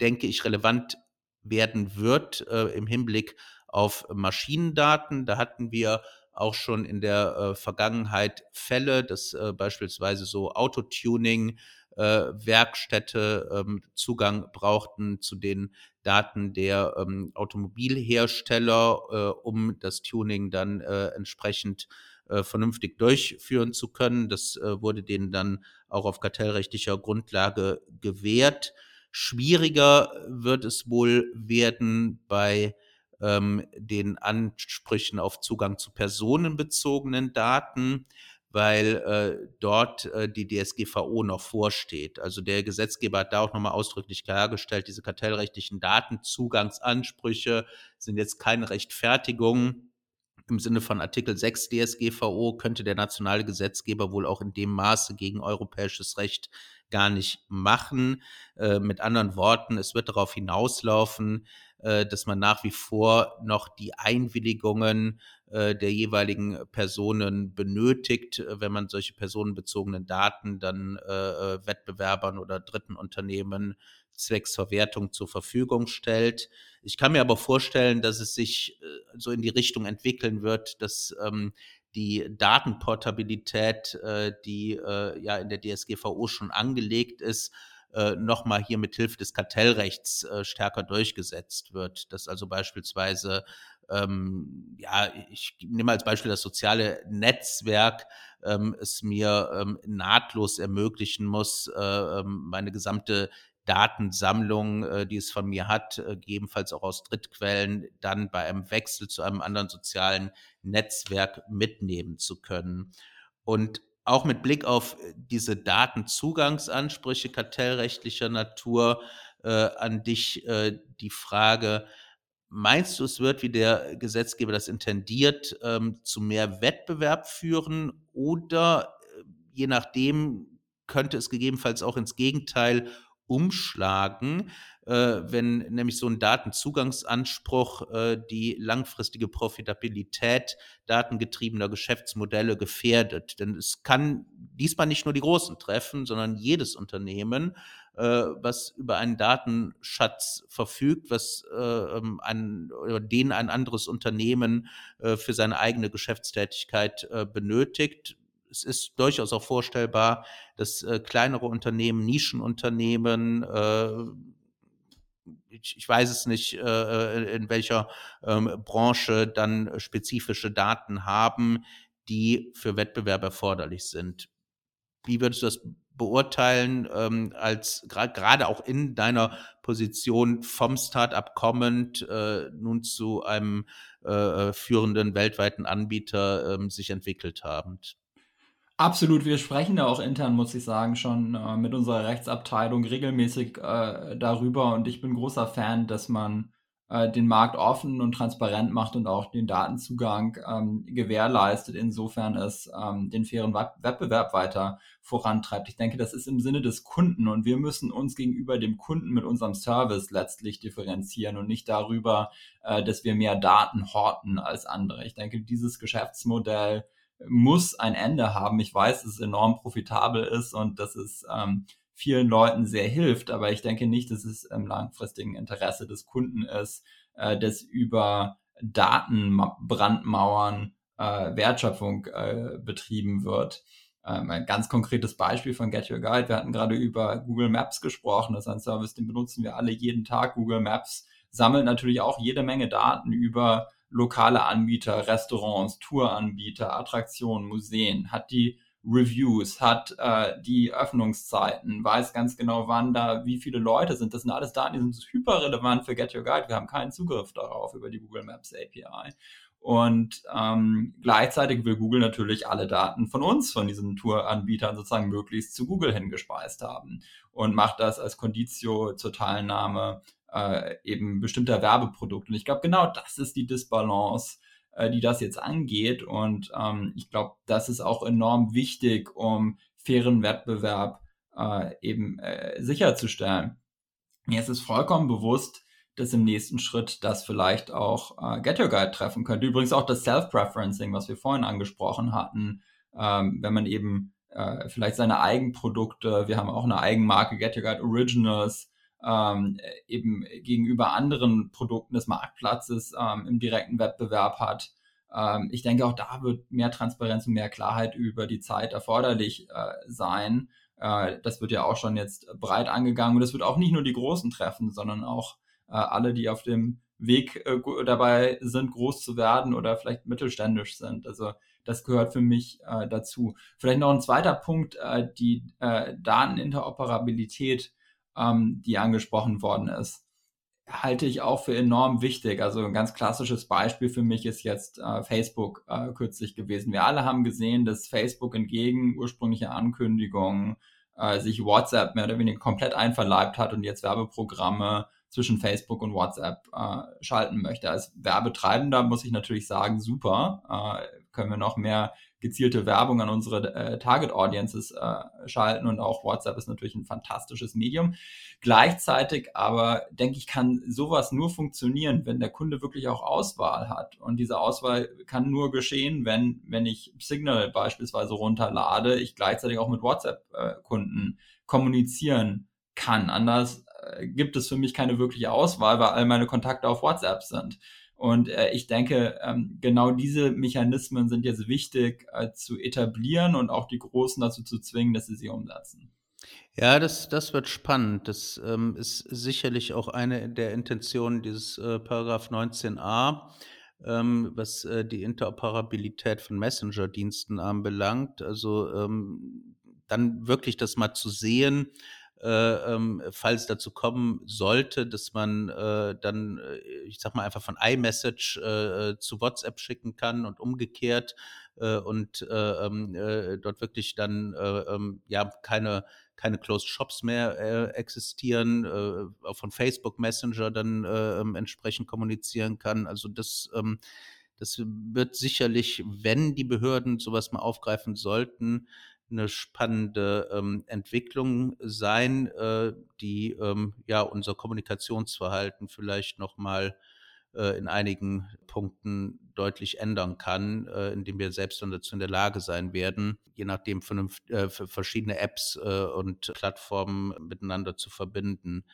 denke ich, relevant werden wird äh, im Hinblick auf Maschinendaten. Da hatten wir auch schon in der äh, Vergangenheit Fälle, dass beispielsweise so Autotuning Werkstätte ähm, Zugang brauchten zu den Daten der ähm, Automobilhersteller, äh, um das Tuning dann äh, entsprechend äh, vernünftig durchführen zu können. Das äh, wurde denen dann auch auf kartellrechtlicher Grundlage gewährt. Schwieriger wird es wohl werden bei ähm, den Ansprüchen auf Zugang zu personenbezogenen Daten, weil äh, dort äh, die DSGVO noch vorsteht. Also der Gesetzgeber hat da auch nochmal ausdrücklich klargestellt, diese kartellrechtlichen Datenzugangsansprüche sind jetzt keine Rechtfertigung im Sinne von Artikel 6 DSGVO könnte der nationale Gesetzgeber wohl auch in dem Maße gegen europäisches Recht gar nicht machen. Äh, mit anderen Worten, es wird darauf hinauslaufen, äh, dass man nach wie vor noch die Einwilligungen äh, der jeweiligen Personen benötigt, äh, wenn man solche personenbezogenen Daten dann äh, äh, Wettbewerbern oder dritten Unternehmen zwecks Verwertung zur Verfügung stellt. Ich kann mir aber vorstellen, dass es sich so in die Richtung entwickeln wird, dass ähm, die Datenportabilität, äh, die äh, ja in der DSGVO schon angelegt ist, nochmal hier mit Hilfe des Kartellrechts stärker durchgesetzt wird. Dass also beispielsweise, ähm, ja, ich nehme als Beispiel das soziale Netzwerk, ähm, es mir ähm, nahtlos ermöglichen muss, äh, ähm, meine gesamte Datensammlung, äh, die es von mir hat, äh, gegebenenfalls auch aus Drittquellen, dann bei einem Wechsel zu einem anderen sozialen Netzwerk mitnehmen zu können. Und auch mit Blick auf diese Datenzugangsansprüche kartellrechtlicher Natur äh, an dich äh, die Frage, meinst du, es wird, wie der Gesetzgeber das intendiert, ähm, zu mehr Wettbewerb führen oder äh, je nachdem könnte es gegebenenfalls auch ins Gegenteil umschlagen, äh, wenn nämlich so ein Datenzugangsanspruch äh, die langfristige Profitabilität datengetriebener Geschäftsmodelle gefährdet. Denn es kann diesmal nicht nur die Großen treffen, sondern jedes Unternehmen, was über einen Datenschatz verfügt, was äh, ähm, ein, den ein anderes Unternehmen äh, für seine eigene Geschäftstätigkeit äh, benötigt es ist durchaus auch vorstellbar, dass äh, kleinere Unternehmen, Nischenunternehmen, äh, ich, ich, weiß es nicht, äh, in welcher ähm, Branche dann spezifische Daten haben, die für Wettbewerb erforderlich sind. Wie würdest du das beurteilen, ähm, als gerade auch in deiner Position vom Start-up kommend äh, nun zu einem äh, äh führenden weltweiten Anbieter ähm, sich entwickelt habend? Absolut, wir sprechen da auch intern, muss ich sagen, schon äh, mit unserer Rechtsabteilung regelmäßig äh, darüber und ich bin großer Fan, dass man äh, den Markt offen und transparent macht und auch den Datenzugang ähm, gewährleistet, insofern es ähm, den fairen Wettbewerb weiter vorantreibt. Ich denke, das ist im Sinne des Kunden und wir müssen uns gegenüber dem Kunden mit unserem Service letztlich differenzieren und nicht darüber, äh, dass wir mehr Daten horten als andere. Ich denke, dieses Geschäftsmodell muss ein Ende haben. Ich weiß, dass es enorm profitabel ist und dass es ähm, vielen Leuten sehr hilft, aber ich denke nicht, dass es im langfristigen Interesse des Kunden ist, äh, dass über Datenbrandmauern äh, Wertschöpfung äh, betrieben wird. Ähm, ein ganz konkretes Beispiel von Get Your Guide. Wir hatten gerade über Google Maps gesprochen. Das ist ein Service, den benutzen wir alle jeden Tag. Google Maps sammelt natürlich auch jede Menge Daten über lokale Anbieter, Restaurants, Touranbieter, Attraktionen, Museen, hat die Reviews, hat äh, die Öffnungszeiten, weiß ganz genau, wann da wie viele Leute sind. Das sind alles Daten, die sind hyper relevant für Get Your Guide. Wir haben keinen Zugriff darauf über die Google Maps API. Und ähm, gleichzeitig will Google natürlich alle Daten von uns, von diesen Touranbietern sozusagen möglichst zu Google hingespeist haben und macht das als Conditio zur Teilnahme äh, eben bestimmter Werbeprodukte. Und ich glaube, genau das ist die Disbalance, äh, die das jetzt angeht. Und ähm, ich glaube, das ist auch enorm wichtig, um fairen Wettbewerb äh, eben äh, sicherzustellen. Mir ist es vollkommen bewusst, dass im nächsten Schritt das vielleicht auch äh, Get Your Guide treffen könnte. Übrigens auch das Self-Preferencing, was wir vorhin angesprochen hatten, ähm, wenn man eben äh, vielleicht seine Eigenprodukte, wir haben auch eine Eigenmarke Get Your Guide Originals, ähm, eben gegenüber anderen Produkten des Marktplatzes ähm, im direkten Wettbewerb hat. Ähm, ich denke, auch da wird mehr Transparenz und mehr Klarheit über die Zeit erforderlich äh, sein. Äh, das wird ja auch schon jetzt breit angegangen und das wird auch nicht nur die Großen treffen, sondern auch äh, alle, die auf dem Weg äh, dabei sind, groß zu werden oder vielleicht mittelständisch sind. Also das gehört für mich äh, dazu. Vielleicht noch ein zweiter Punkt, äh, die Dateninteroperabilität ähm, die angesprochen worden ist, halte ich auch für enorm wichtig. Also ein ganz klassisches Beispiel für mich ist jetzt äh, Facebook äh, kürzlich gewesen. Wir alle haben gesehen, dass Facebook entgegen ursprünglicher Ankündigungen äh, sich WhatsApp mehr oder weniger komplett einverleibt hat und jetzt Werbeprogramme zwischen Facebook und WhatsApp äh, schalten möchte. Als Werbetreibender muss ich natürlich sagen, super, äh, können wir noch mehr gezielte Werbung an unsere äh, Target Audiences äh, schalten und auch WhatsApp ist natürlich ein fantastisches Medium. Gleichzeitig aber denke ich, kann sowas nur funktionieren, wenn der Kunde wirklich auch Auswahl hat und diese Auswahl kann nur geschehen, wenn wenn ich Signal beispielsweise runterlade, ich gleichzeitig auch mit WhatsApp äh, Kunden kommunizieren kann. Anders äh, gibt es für mich keine wirkliche Auswahl, weil all meine Kontakte auf WhatsApp sind. Und äh, ich denke, ähm, genau diese Mechanismen sind jetzt wichtig äh, zu etablieren und auch die Großen dazu zu zwingen, dass sie sie umsetzen. Ja, das, das wird spannend. Das ähm, ist sicherlich auch eine der Intentionen dieses äh, Paragraph 19a, ähm, was äh, die Interoperabilität von Messenger-Diensten anbelangt. Also ähm, dann wirklich das mal zu sehen, äh, ähm, falls dazu kommen sollte, dass man äh, dann, äh, ich sag mal, einfach von iMessage äh, äh zu WhatsApp schicken kann und umgekehrt und äh, ähm, äh, dort wirklich dann äh, ähm, ja keine keine Closed Shops mehr existieren, auch von Facebook Messenger dann äh, ähm, entsprechend kommunizieren kann. Also das das wird sicherlich, wenn die Behörden sowas mal aufgreifen sollten, eine spannende ähm, Entwicklung sein, äh, die ähm, ja unser Kommunikationsverhalten vielleicht noch mal äh, in einigen Punkten deutlich ändern kann, äh, indem wir selbst dann dazu in der Lage sein werden, je nachdem vernünft, äh, verschiedene Apps äh, und Plattformen miteinander zu verbinden.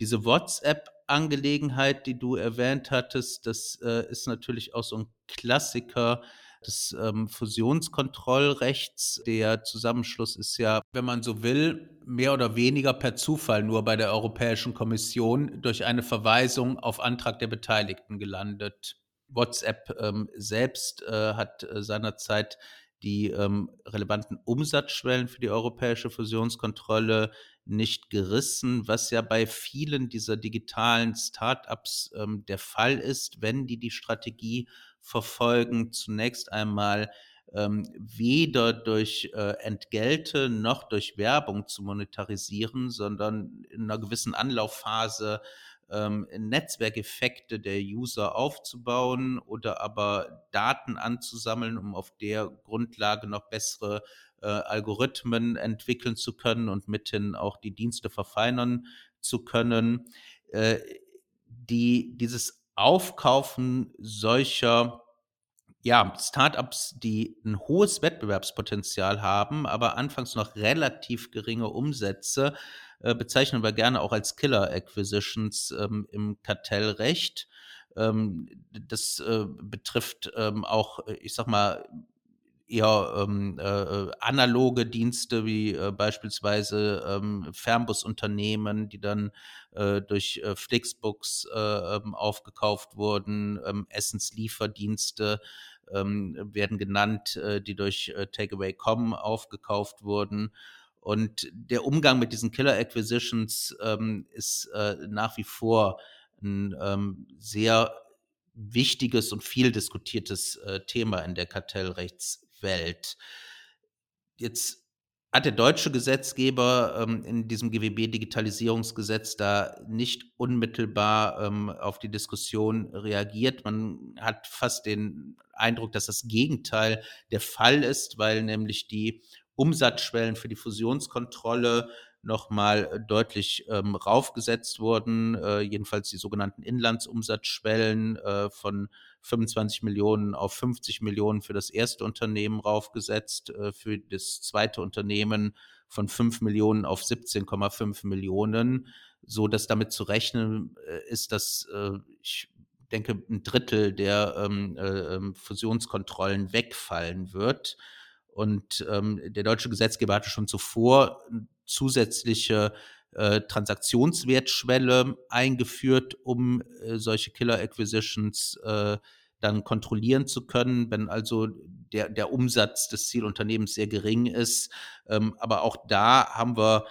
Diese WhatsApp-Angelegenheit, die du erwähnt hattest, das äh, ist natürlich auch so ein Klassiker des ähm, Fusionskontrollrechts. Der Zusammenschluss ist ja, wenn man so will, mehr oder weniger per Zufall nur bei der Europäischen Kommission durch eine Verweisung auf Antrag der Beteiligten gelandet. WhatsApp ähm, selbst äh, hat äh, seinerzeit die ähm, relevanten Umsatzschwellen für die europäische Fusionskontrolle nicht gerissen, was ja bei vielen dieser digitalen Startups ähm, der Fall ist, wenn die die Strategie verfolgen, zunächst einmal ähm, weder durch äh, Entgelte noch durch Werbung zu monetarisieren, sondern in einer gewissen Anlaufphase ähm, Netzwerkeffekte der User aufzubauen oder aber Daten anzusammeln, um auf der Grundlage noch bessere äh, Algorithmen entwickeln zu können und mithin auch die Dienste verfeinern zu können. Äh, die, dieses Aufkaufen solcher ja, Startups, die ein hohes Wettbewerbspotenzial haben, aber anfangs noch relativ geringe Umsätze, äh, bezeichnen wir gerne auch als Killer Acquisitions ähm, im Kartellrecht. Ähm, das äh, betrifft ähm, auch, ich sag mal, eher ähm, äh, analoge Dienste wie äh, beispielsweise ähm, Fernbusunternehmen, die dann äh, durch äh, Flixbooks äh, ähm, aufgekauft wurden, ähm, Essenslieferdienste ähm, werden genannt, äh, die durch äh, Takeaway.com aufgekauft wurden. Und der Umgang mit diesen Killer Acquisitions ähm, ist äh, nach wie vor ein sehr wichtiges und viel diskutiertes äh, Thema in der Kartellrechtswelt. Jetzt hat der deutsche Gesetzgeber ähm, in diesem GWB-Digitalisierungsgesetz da nicht unmittelbar ähm, auf die Diskussion reagiert. Man hat fast den Eindruck, dass das Gegenteil der Fall ist, weil nämlich die Umsatzschwellen für die Fusionskontrolle nochmal deutlich ähm, raufgesetzt wurden, äh, jedenfalls die sogenannten Inlandsumsatzschwellen äh, von 25 Millionen auf 50 Millionen für das erste Unternehmen raufgesetzt, äh, für das zweite Unternehmen von 5 Millionen auf 17,5 Millionen, so dass damit zu rechnen äh, ist, dass äh, ich denke, ein Drittel der ähm, äh, ähm, Fusionskontrollen wegfallen wird. Und ähm, der deutsche Gesetzgeber hatte schon zuvor zusätzliche äh, Transaktionswertschwelle eingeführt, um äh, solche Killer Acquisitions äh, dann kontrollieren zu können, wenn also der, der Umsatz des Zielunternehmens sehr gering ist. Ähm, aber auch da haben wir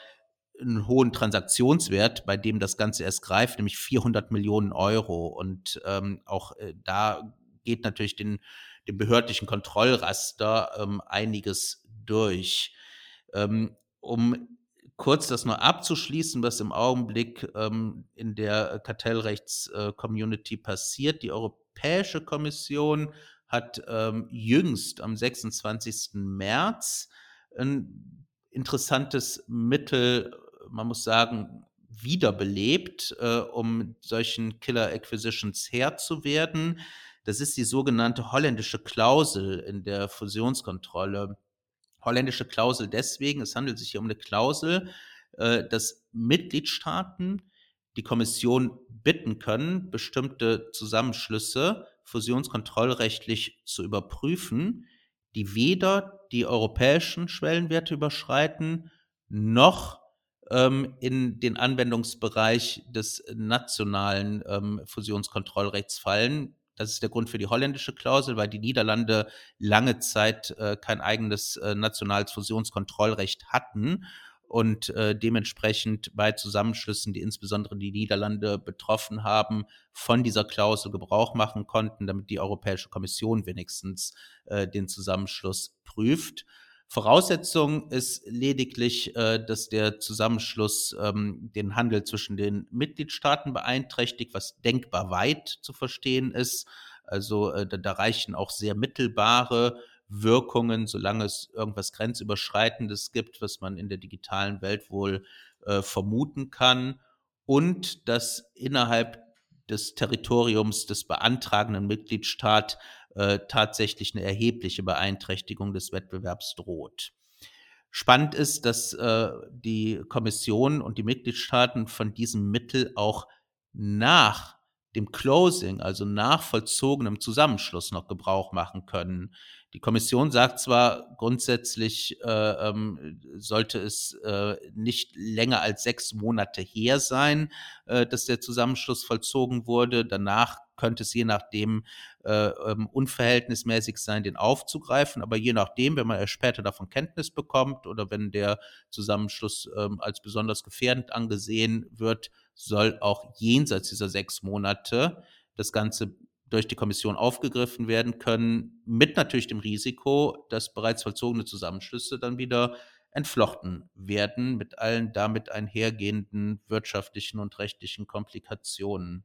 einen hohen Transaktionswert, bei dem das Ganze erst greift, nämlich 400 Millionen Euro. Und ähm, auch äh, da geht natürlich den, dem behördlichen Kontrollraster ähm, einiges durch. Ähm, um kurz das nur abzuschließen, was im Augenblick ähm, in der Kartellrechts-Community passiert. Die Europäische Kommission hat ähm, jüngst am 26. März ein interessantes Mittel, man muss sagen, wiederbelebt, äh, um solchen Killer Acquisitions Herr zu werden. Das ist die sogenannte holländische Klausel in der Fusionskontrolle holländische Klausel deswegen, es handelt sich hier um eine Klausel, äh, dass Mitgliedstaaten die Kommission bitten können, bestimmte Zusammenschlüsse fusionskontrollrechtlich zu überprüfen, die weder die europäischen Schwellenwerte überschreiten, noch ähm, in den Anwendungsbereich des nationalen ähm, Fusionskontrollrechts fallen. Das ist der Grund für die holländische Klausel, weil die Niederlande lange Zeit äh, kein eigenes äh, nationales Fusionskontrollrecht hatten und äh, dementsprechend bei Zusammenschlüssen, die insbesondere die Niederlande betroffen haben, von dieser Klausel Gebrauch machen konnten, damit die Europäische Kommission wenigstens äh, den Zusammenschluss prüft. Voraussetzung ist lediglich, äh, dass der Zusammenschluss ähm, den Handel zwischen den Mitgliedstaaten beeinträchtigt, was denkbar weit zu verstehen ist. Also äh, da, reichen auch sehr mittelbare Wirkungen, solange es irgendwas Grenzüberschreitendes gibt, was man in der digitalen Welt wohl äh, vermuten kann. Und dass innerhalb des Territoriums des beantragenden Mitgliedstaats äh, tatsächlich eine erhebliche Beeinträchtigung des Wettbewerbs droht. Spannend ist, dass äh, die Kommission und die Mitgliedstaaten von diesem Mittel auch nach dem Closing, also nach vollzogenem Zusammenschluss noch Gebrauch machen können. Die Kommission sagt zwar grundsätzlich, äh, ähm, sollte es äh, nicht länger als sechs Monate her sein, äh, dass der Zusammenschluss vollzogen wurde. Danach könnte es je nachdem äh, ähm, unverhältnismäßig sein, den aufzugreifen. Aber je nachdem, wenn man erst später davon Kenntnis bekommt oder wenn der Zusammenschluss ähm, als besonders gefährdend angesehen wird, soll auch jenseits dieser sechs Monate das Ganze durch die Kommission aufgegriffen werden können, mit natürlich dem Risiko, dass bereits vollzogene Zusammenschlüsse dann wieder entflochten werden, mit allen damit einhergehenden wirtschaftlichen und rechtlichen Komplikationen.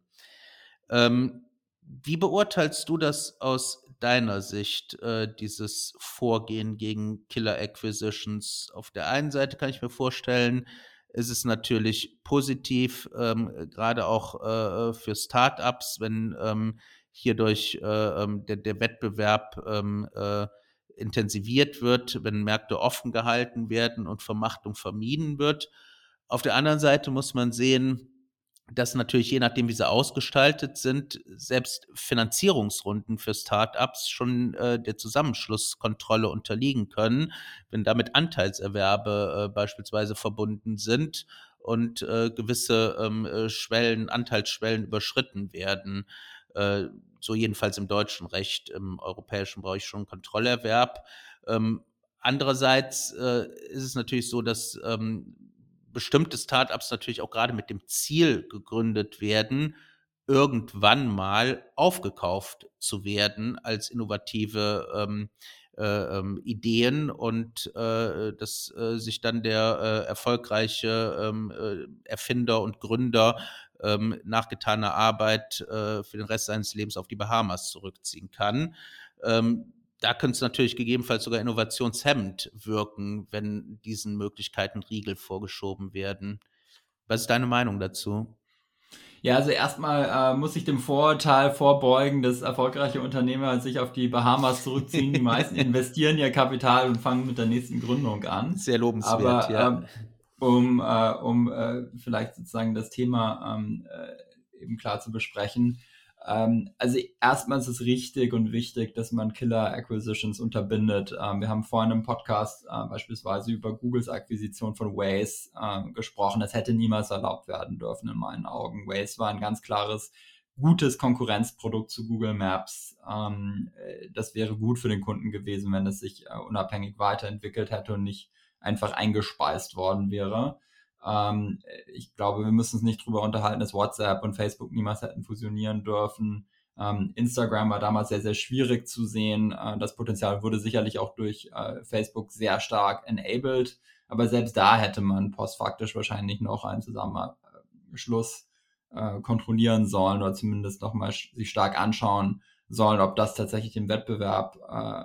Ähm, wie beurteilst du das aus deiner Sicht, äh, dieses Vorgehen gegen Killer Acquisitions? Auf der einen Seite kann ich mir vorstellen, ist es natürlich positiv, ähm, gerade auch äh, für Startups, wenn ähm, hierdurch äh, ähm, der, der Wettbewerb ähm, äh, intensiviert wird, wenn Märkte offen gehalten werden und Vermachtung vermieden wird. Auf der anderen Seite muss man sehen, dass natürlich je nachdem, wie sie ausgestaltet sind, selbst Finanzierungsrunden für Startups schon äh, der Zusammenschlusskontrolle unterliegen können, wenn damit Anteilserwerbe äh, beispielsweise verbunden sind und äh, gewisse ähm, äh, Schwellen, Anteilsschwellen überschritten werden. So jedenfalls im deutschen Recht, im europäischen brauche ich schon Kontrollerwerb. Ähm, andererseits äh, ist es natürlich so, dass ähm, bestimmte Startups natürlich auch gerade mit dem Ziel gegründet werden, irgendwann mal aufgekauft zu werden als innovative ähm, äh, ähm, Ideen und äh, dass äh, sich dann der äh, erfolgreiche ähm, äh, Erfinder und Gründer ähm, nach getaner Arbeit äh, für den Rest seines Lebens auf die Bahamas zurückziehen kann. Ähm, da könnte es natürlich gegebenenfalls sogar innovationshemmend wirken, wenn diesen Möglichkeiten Riegel vorgeschoben werden. Was ist deine Meinung dazu? Ja, also erstmal äh, muss ich dem Vorurteil vorbeugen, dass erfolgreiche Unternehmer sich auf die Bahamas zurückziehen. Die meisten [LAUGHS] investieren ihr Kapital und fangen mit der nächsten Gründung an. Sehr lobenswert, Aber, ja. Ähm, um, äh, um äh, vielleicht sozusagen das Thema ähm, äh, eben klar zu besprechen. Ähm, also erstmal ist es richtig und wichtig, dass man Killer Acquisitions unterbindet. Ähm, wir haben vorhin im Podcast äh, beispielsweise über Googles Akquisition von Waze äh, gesprochen. Das hätte niemals erlaubt werden dürfen in meinen Augen. Waze war ein ganz klares gutes Konkurrenzprodukt zu Google Maps. Ähm, äh, das wäre gut für den Kunden gewesen, wenn es sich äh, unabhängig weiterentwickelt hätte und nicht einfach eingespeist worden wäre. Ähm, ich glaube, wir müssen uns nicht drüber unterhalten, dass WhatsApp und Facebook niemals hätten fusionieren dürfen. Ähm, Instagram war damals sehr, sehr schwierig zu sehen. Äh, das Potenzial wurde sicherlich auch durch äh, Facebook sehr stark enabled. Aber selbst da hätte man postfaktisch wahrscheinlich noch einen Zusammenschluss äh, kontrollieren sollen oder zumindest nochmal sich stark anschauen sollen, ob das tatsächlich dem Wettbewerb äh,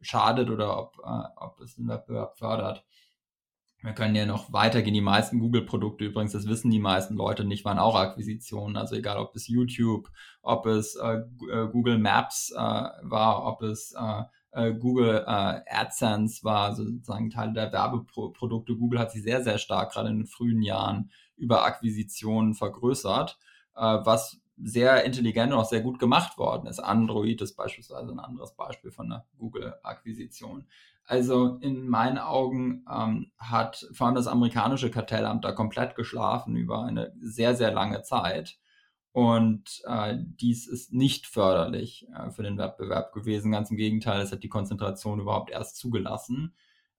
schadet oder ob, äh, ob es den Wettbewerb fördert. Wir können ja noch weitergehen. Die meisten Google-Produkte übrigens, das wissen die meisten Leute nicht, waren auch Akquisitionen. Also egal, ob es YouTube, ob es äh, äh Google Maps äh, war, ob es äh, äh Google äh, AdSense war, sozusagen Teil der Werbeprodukte. Google hat sich sehr, sehr stark gerade in den frühen Jahren über Akquisitionen vergrößert, was sehr intelligent und auch sehr gut gemacht worden ist. Android ist beispielsweise ein anderes Beispiel von einer Google-Akquisition. Also in meinen Augen ähm, hat vor allem das amerikanische Kartellamt da komplett geschlafen über eine sehr, sehr lange Zeit. Und äh, dies ist nicht förderlich äh, für den Wettbewerb gewesen. Ganz im Gegenteil, es hat die Konzentration überhaupt erst zugelassen.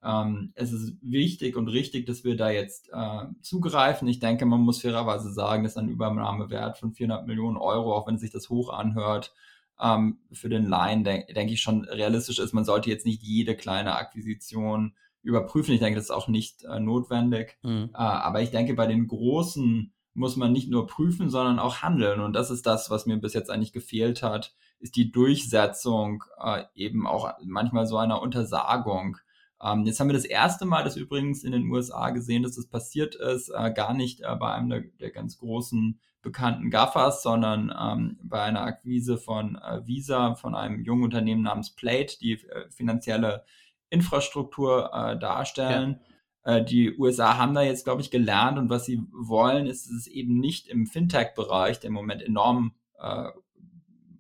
Ähm, es ist wichtig und richtig, dass wir da jetzt äh, zugreifen. Ich denke, man muss fairerweise sagen, dass ein Übernahmewert von 400 Millionen Euro, auch wenn sich das hoch anhört, ähm, für den Laien, denke denk ich, schon realistisch ist. Man sollte jetzt nicht jede kleine Akquisition überprüfen. Ich denke, das ist auch nicht äh, notwendig. Mhm. Äh, aber ich denke, bei den großen muss man nicht nur prüfen, sondern auch handeln. Und das ist das, was mir bis jetzt eigentlich gefehlt hat, ist die Durchsetzung äh, eben auch manchmal so einer Untersagung. Ähm, jetzt haben wir das erste Mal das übrigens in den USA gesehen, dass das passiert ist, äh, gar nicht äh, bei einem der, der ganz großen bekannten Gaffers, sondern ähm, bei einer Akquise von äh, Visa, von einem jungen Unternehmen namens Plate, die äh, finanzielle Infrastruktur äh, darstellen. Ja. Äh, die USA haben da jetzt, glaube ich, gelernt und was sie wollen, ist, dass es eben nicht im Fintech-Bereich, der im Moment enorm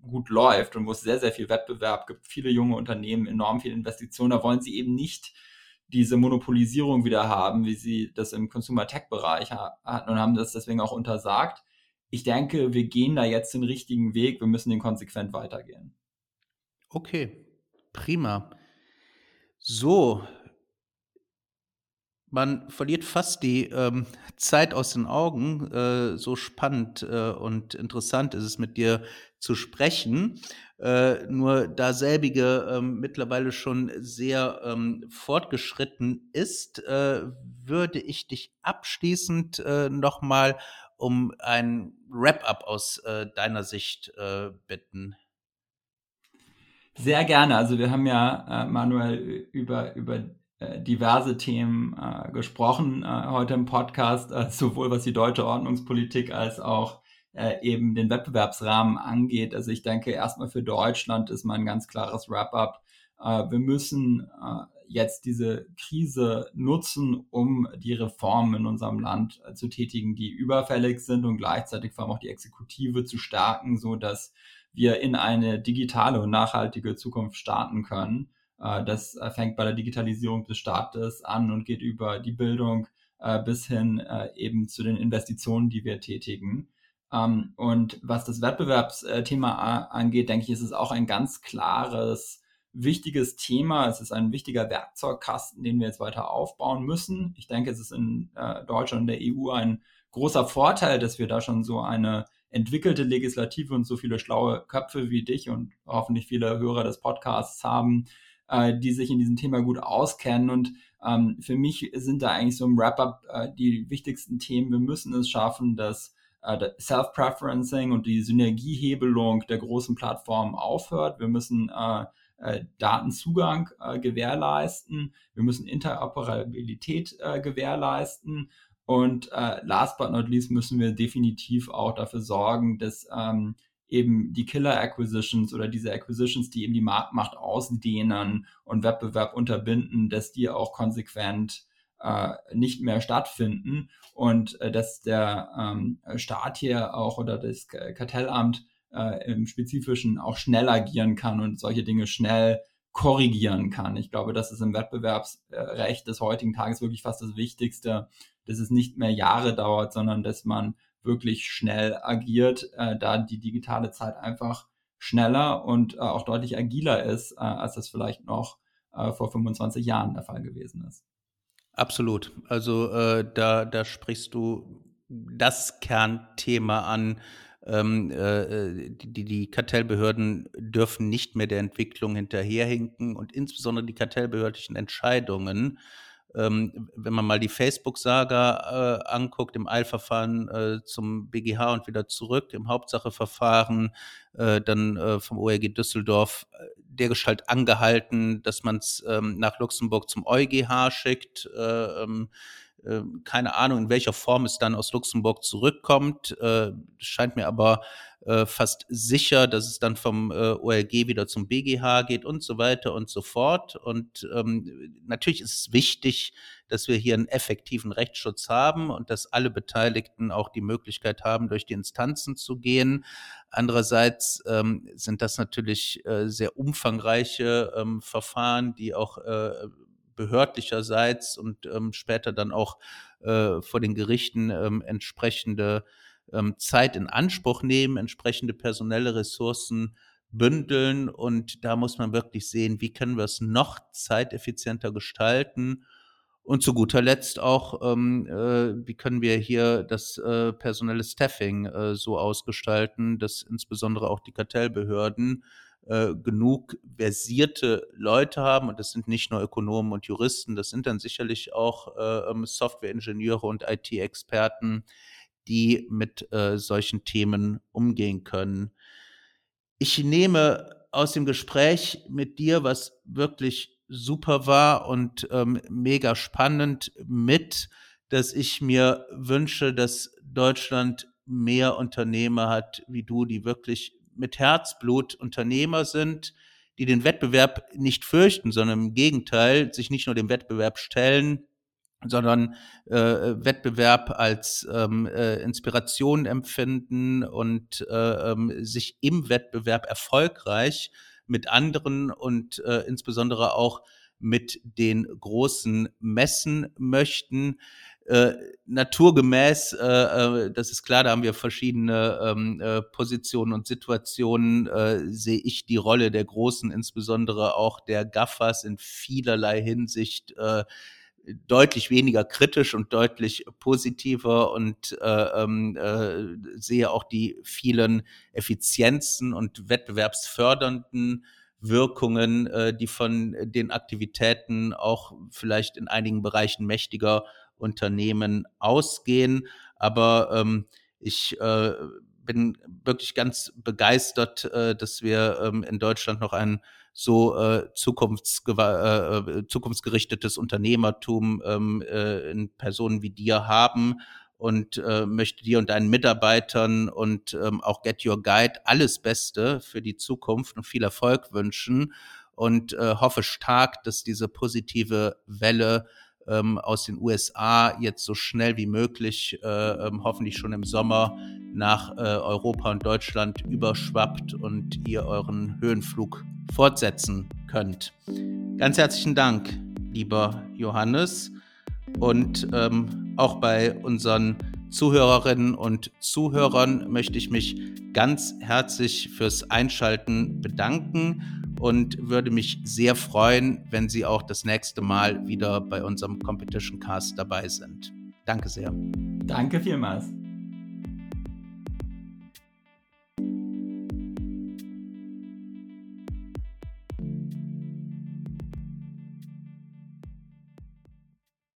gut läuft und wo es sehr, sehr viel Wettbewerb gibt, viele junge Unternehmen, enorm viel Investitionen, da wollen sie eben nicht diese Monopolisierung wieder haben, wie sie das im Consumer Tech Bereich hatten und haben das deswegen auch untersagt ich denke, wir gehen da jetzt den richtigen Weg. Wir müssen den konsequent weitergehen. Okay, prima. So, man verliert fast die ähm, Zeit aus den Augen. Äh, so spannend äh, und interessant ist es mit dir zu sprechen. Äh, nur da selbige ähm, mittlerweile schon sehr ähm, fortgeschritten ist, äh, würde ich dich abschließend äh, nochmal um ein Wrap-up aus äh, deiner Sicht äh, bitten. Sehr gerne. Also wir haben ja, äh, Manuel, über, über äh, diverse Themen gesprochen heute im Podcast, sowohl was die deutsche Ordnungspolitik als auch eben den Wettbewerbsrahmen angeht. Also ich denke, erstmal für Deutschland ist mein ganz klares Wrap-up. wir müssen jetzt diese Krise nutzen, um die Reformen in unserem Land äh, zu tätigen, die überfällig sind und gleichzeitig vor allem auch die Exekutive zu stärken, so dass wir in eine digitale und nachhaltige Zukunft starten können. Äh, das äh, fängt bei der Digitalisierung des Staates an und geht über die Bildung bis hin eben zu den Investitionen, die wir tätigen. Ähm, und was das Wettbewerbsthema angeht, denke ich, ist es auch ein ganz klares wichtiges Thema. Es ist ein wichtiger Werkzeugkasten, den wir jetzt weiter aufbauen müssen. Ich denke, es ist in äh, Deutschland und der EU ein großer Vorteil, dass wir da schon so eine entwickelte Legislative und so viele schlaue Köpfe wie dich und hoffentlich viele Hörer des Podcasts haben, äh, die sich in diesem Thema gut auskennen. Und ähm, für mich sind da eigentlich so im Wrap-up äh, die wichtigsten Themen. Wir müssen es schaffen, dass äh, Self-Preferencing und die Synergiehebelung der großen Plattformen aufhört. Wir müssen äh, äh, Datenzugang äh, gewährleisten. Wir müssen Interoperabilität äh, gewährleisten. Und äh, last but not least müssen wir definitiv auch dafür sorgen, dass ähm, eben die Killer Acquisitions oder diese Acquisitions, die eben die Marktmacht ausdehnen und Wettbewerb unterbinden, dass die auch konsequent äh, nicht mehr stattfinden und äh, dass der ähm, Staat hier auch oder das Kartellamt äh, im Spezifischen auch schnell agieren kann und solche Dinge schnell korrigieren kann. Ich glaube, das ist im Wettbewerbsrecht des heutigen Tages wirklich fast das Wichtigste, dass es nicht mehr Jahre dauert, sondern dass man wirklich schnell agiert, äh, da die digitale Zeit einfach schneller und äh, auch deutlich agiler ist, äh, als das vielleicht noch äh, vor 25 Jahren der Fall gewesen ist. Absolut. Also äh, da, da sprichst du das Kernthema an. Ähm, äh, die, die Kartellbehörden dürfen nicht mehr der Entwicklung hinterherhinken und insbesondere die kartellbehördlichen Entscheidungen ähm, wenn man mal die Facebook-Saga äh, anguckt, im Eilverfahren äh, zum BGH und wieder zurück, im Hauptsacheverfahren, äh, dann äh, vom ORG Düsseldorf, äh, der Gestalt angehalten, dass man es ähm, nach Luxemburg zum EuGH schickt. Äh, ähm, keine Ahnung, in welcher Form es dann aus Luxemburg zurückkommt. scheint mir aber äh, fast sicher, dass es dann vom äh, OLG wieder zum BGH geht und so weiter und so fort. Und ähm, natürlich ist es wichtig, dass wir hier einen effektiven Rechtsschutz haben und dass alle Beteiligten auch die Möglichkeit haben, durch die Instanzen zu gehen. Andererseits ähm, sind das natürlich äh, sehr umfangreiche ähm, Verfahren, die auch äh, behördlicherseits und ähm, später dann auch äh, vor den Gerichten ähm, entsprechende ähm, Zeit in Anspruch nehmen, entsprechende personelle Ressourcen bündeln. Und da muss man wirklich sehen, wie können wir es noch zeiteffizienter gestalten. Und zu guter Letzt auch, ähm, äh, wie können wir hier das äh, personelle Staffing äh, so ausgestalten, dass insbesondere auch die Kartellbehörden äh, genug versierte Leute haben und das sind nicht nur Ökonomen und Juristen, das sind dann sicherlich auch äh, ähm, Softwareingenieure und IT-Experten, die mit äh, solchen Themen umgehen können. Ich nehme aus dem Gespräch mit dir, was wirklich super war und ähm, mega spannend mit, dass ich mir wünsche, dass Deutschland mehr Unternehmer hat wie du, die wirklich mit Herzblut Unternehmer sind, die den Wettbewerb nicht fürchten, sondern im Gegenteil sich nicht nur dem Wettbewerb stellen, sondern äh, Wettbewerb als ähm, äh, Inspiration empfinden und äh, ähm, sich im Wettbewerb erfolgreich mit anderen und äh, insbesondere auch mit den großen messen möchten. Äh, naturgemäß, äh, äh, das ist klar, da haben wir verschiedene ähm, äh, Positionen und Situationen, äh, sehe ich die Rolle der Großen, insbesondere auch der Gaffers in vielerlei Hinsicht äh, deutlich weniger kritisch und deutlich positiver und äh, ähm, äh, sehe auch die vielen Effizienzen und wettbewerbsfördernden Wirkungen, äh, die von den Aktivitäten auch vielleicht in einigen Bereichen mächtiger Unternehmen ausgehen. Aber ähm, ich äh, bin wirklich ganz begeistert, äh, dass wir ähm, in Deutschland noch ein so äh, zukunftsge äh, zukunftsgerichtetes Unternehmertum ähm, äh, in Personen wie dir haben und äh, möchte dir und deinen Mitarbeitern und ähm, auch Get Your Guide alles Beste für die Zukunft und viel Erfolg wünschen und äh, hoffe stark, dass diese positive Welle ähm, aus den USA jetzt so schnell wie möglich, äh, ähm, hoffentlich schon im Sommer, nach äh, Europa und Deutschland überschwappt und ihr euren Höhenflug fortsetzen könnt. Ganz herzlichen Dank, lieber Johannes. Und ähm, auch bei unseren Zuhörerinnen und Zuhörern möchte ich mich ganz herzlich fürs Einschalten bedanken und würde mich sehr freuen, wenn Sie auch das nächste Mal wieder bei unserem Competition Cast dabei sind. Danke sehr. Danke vielmals.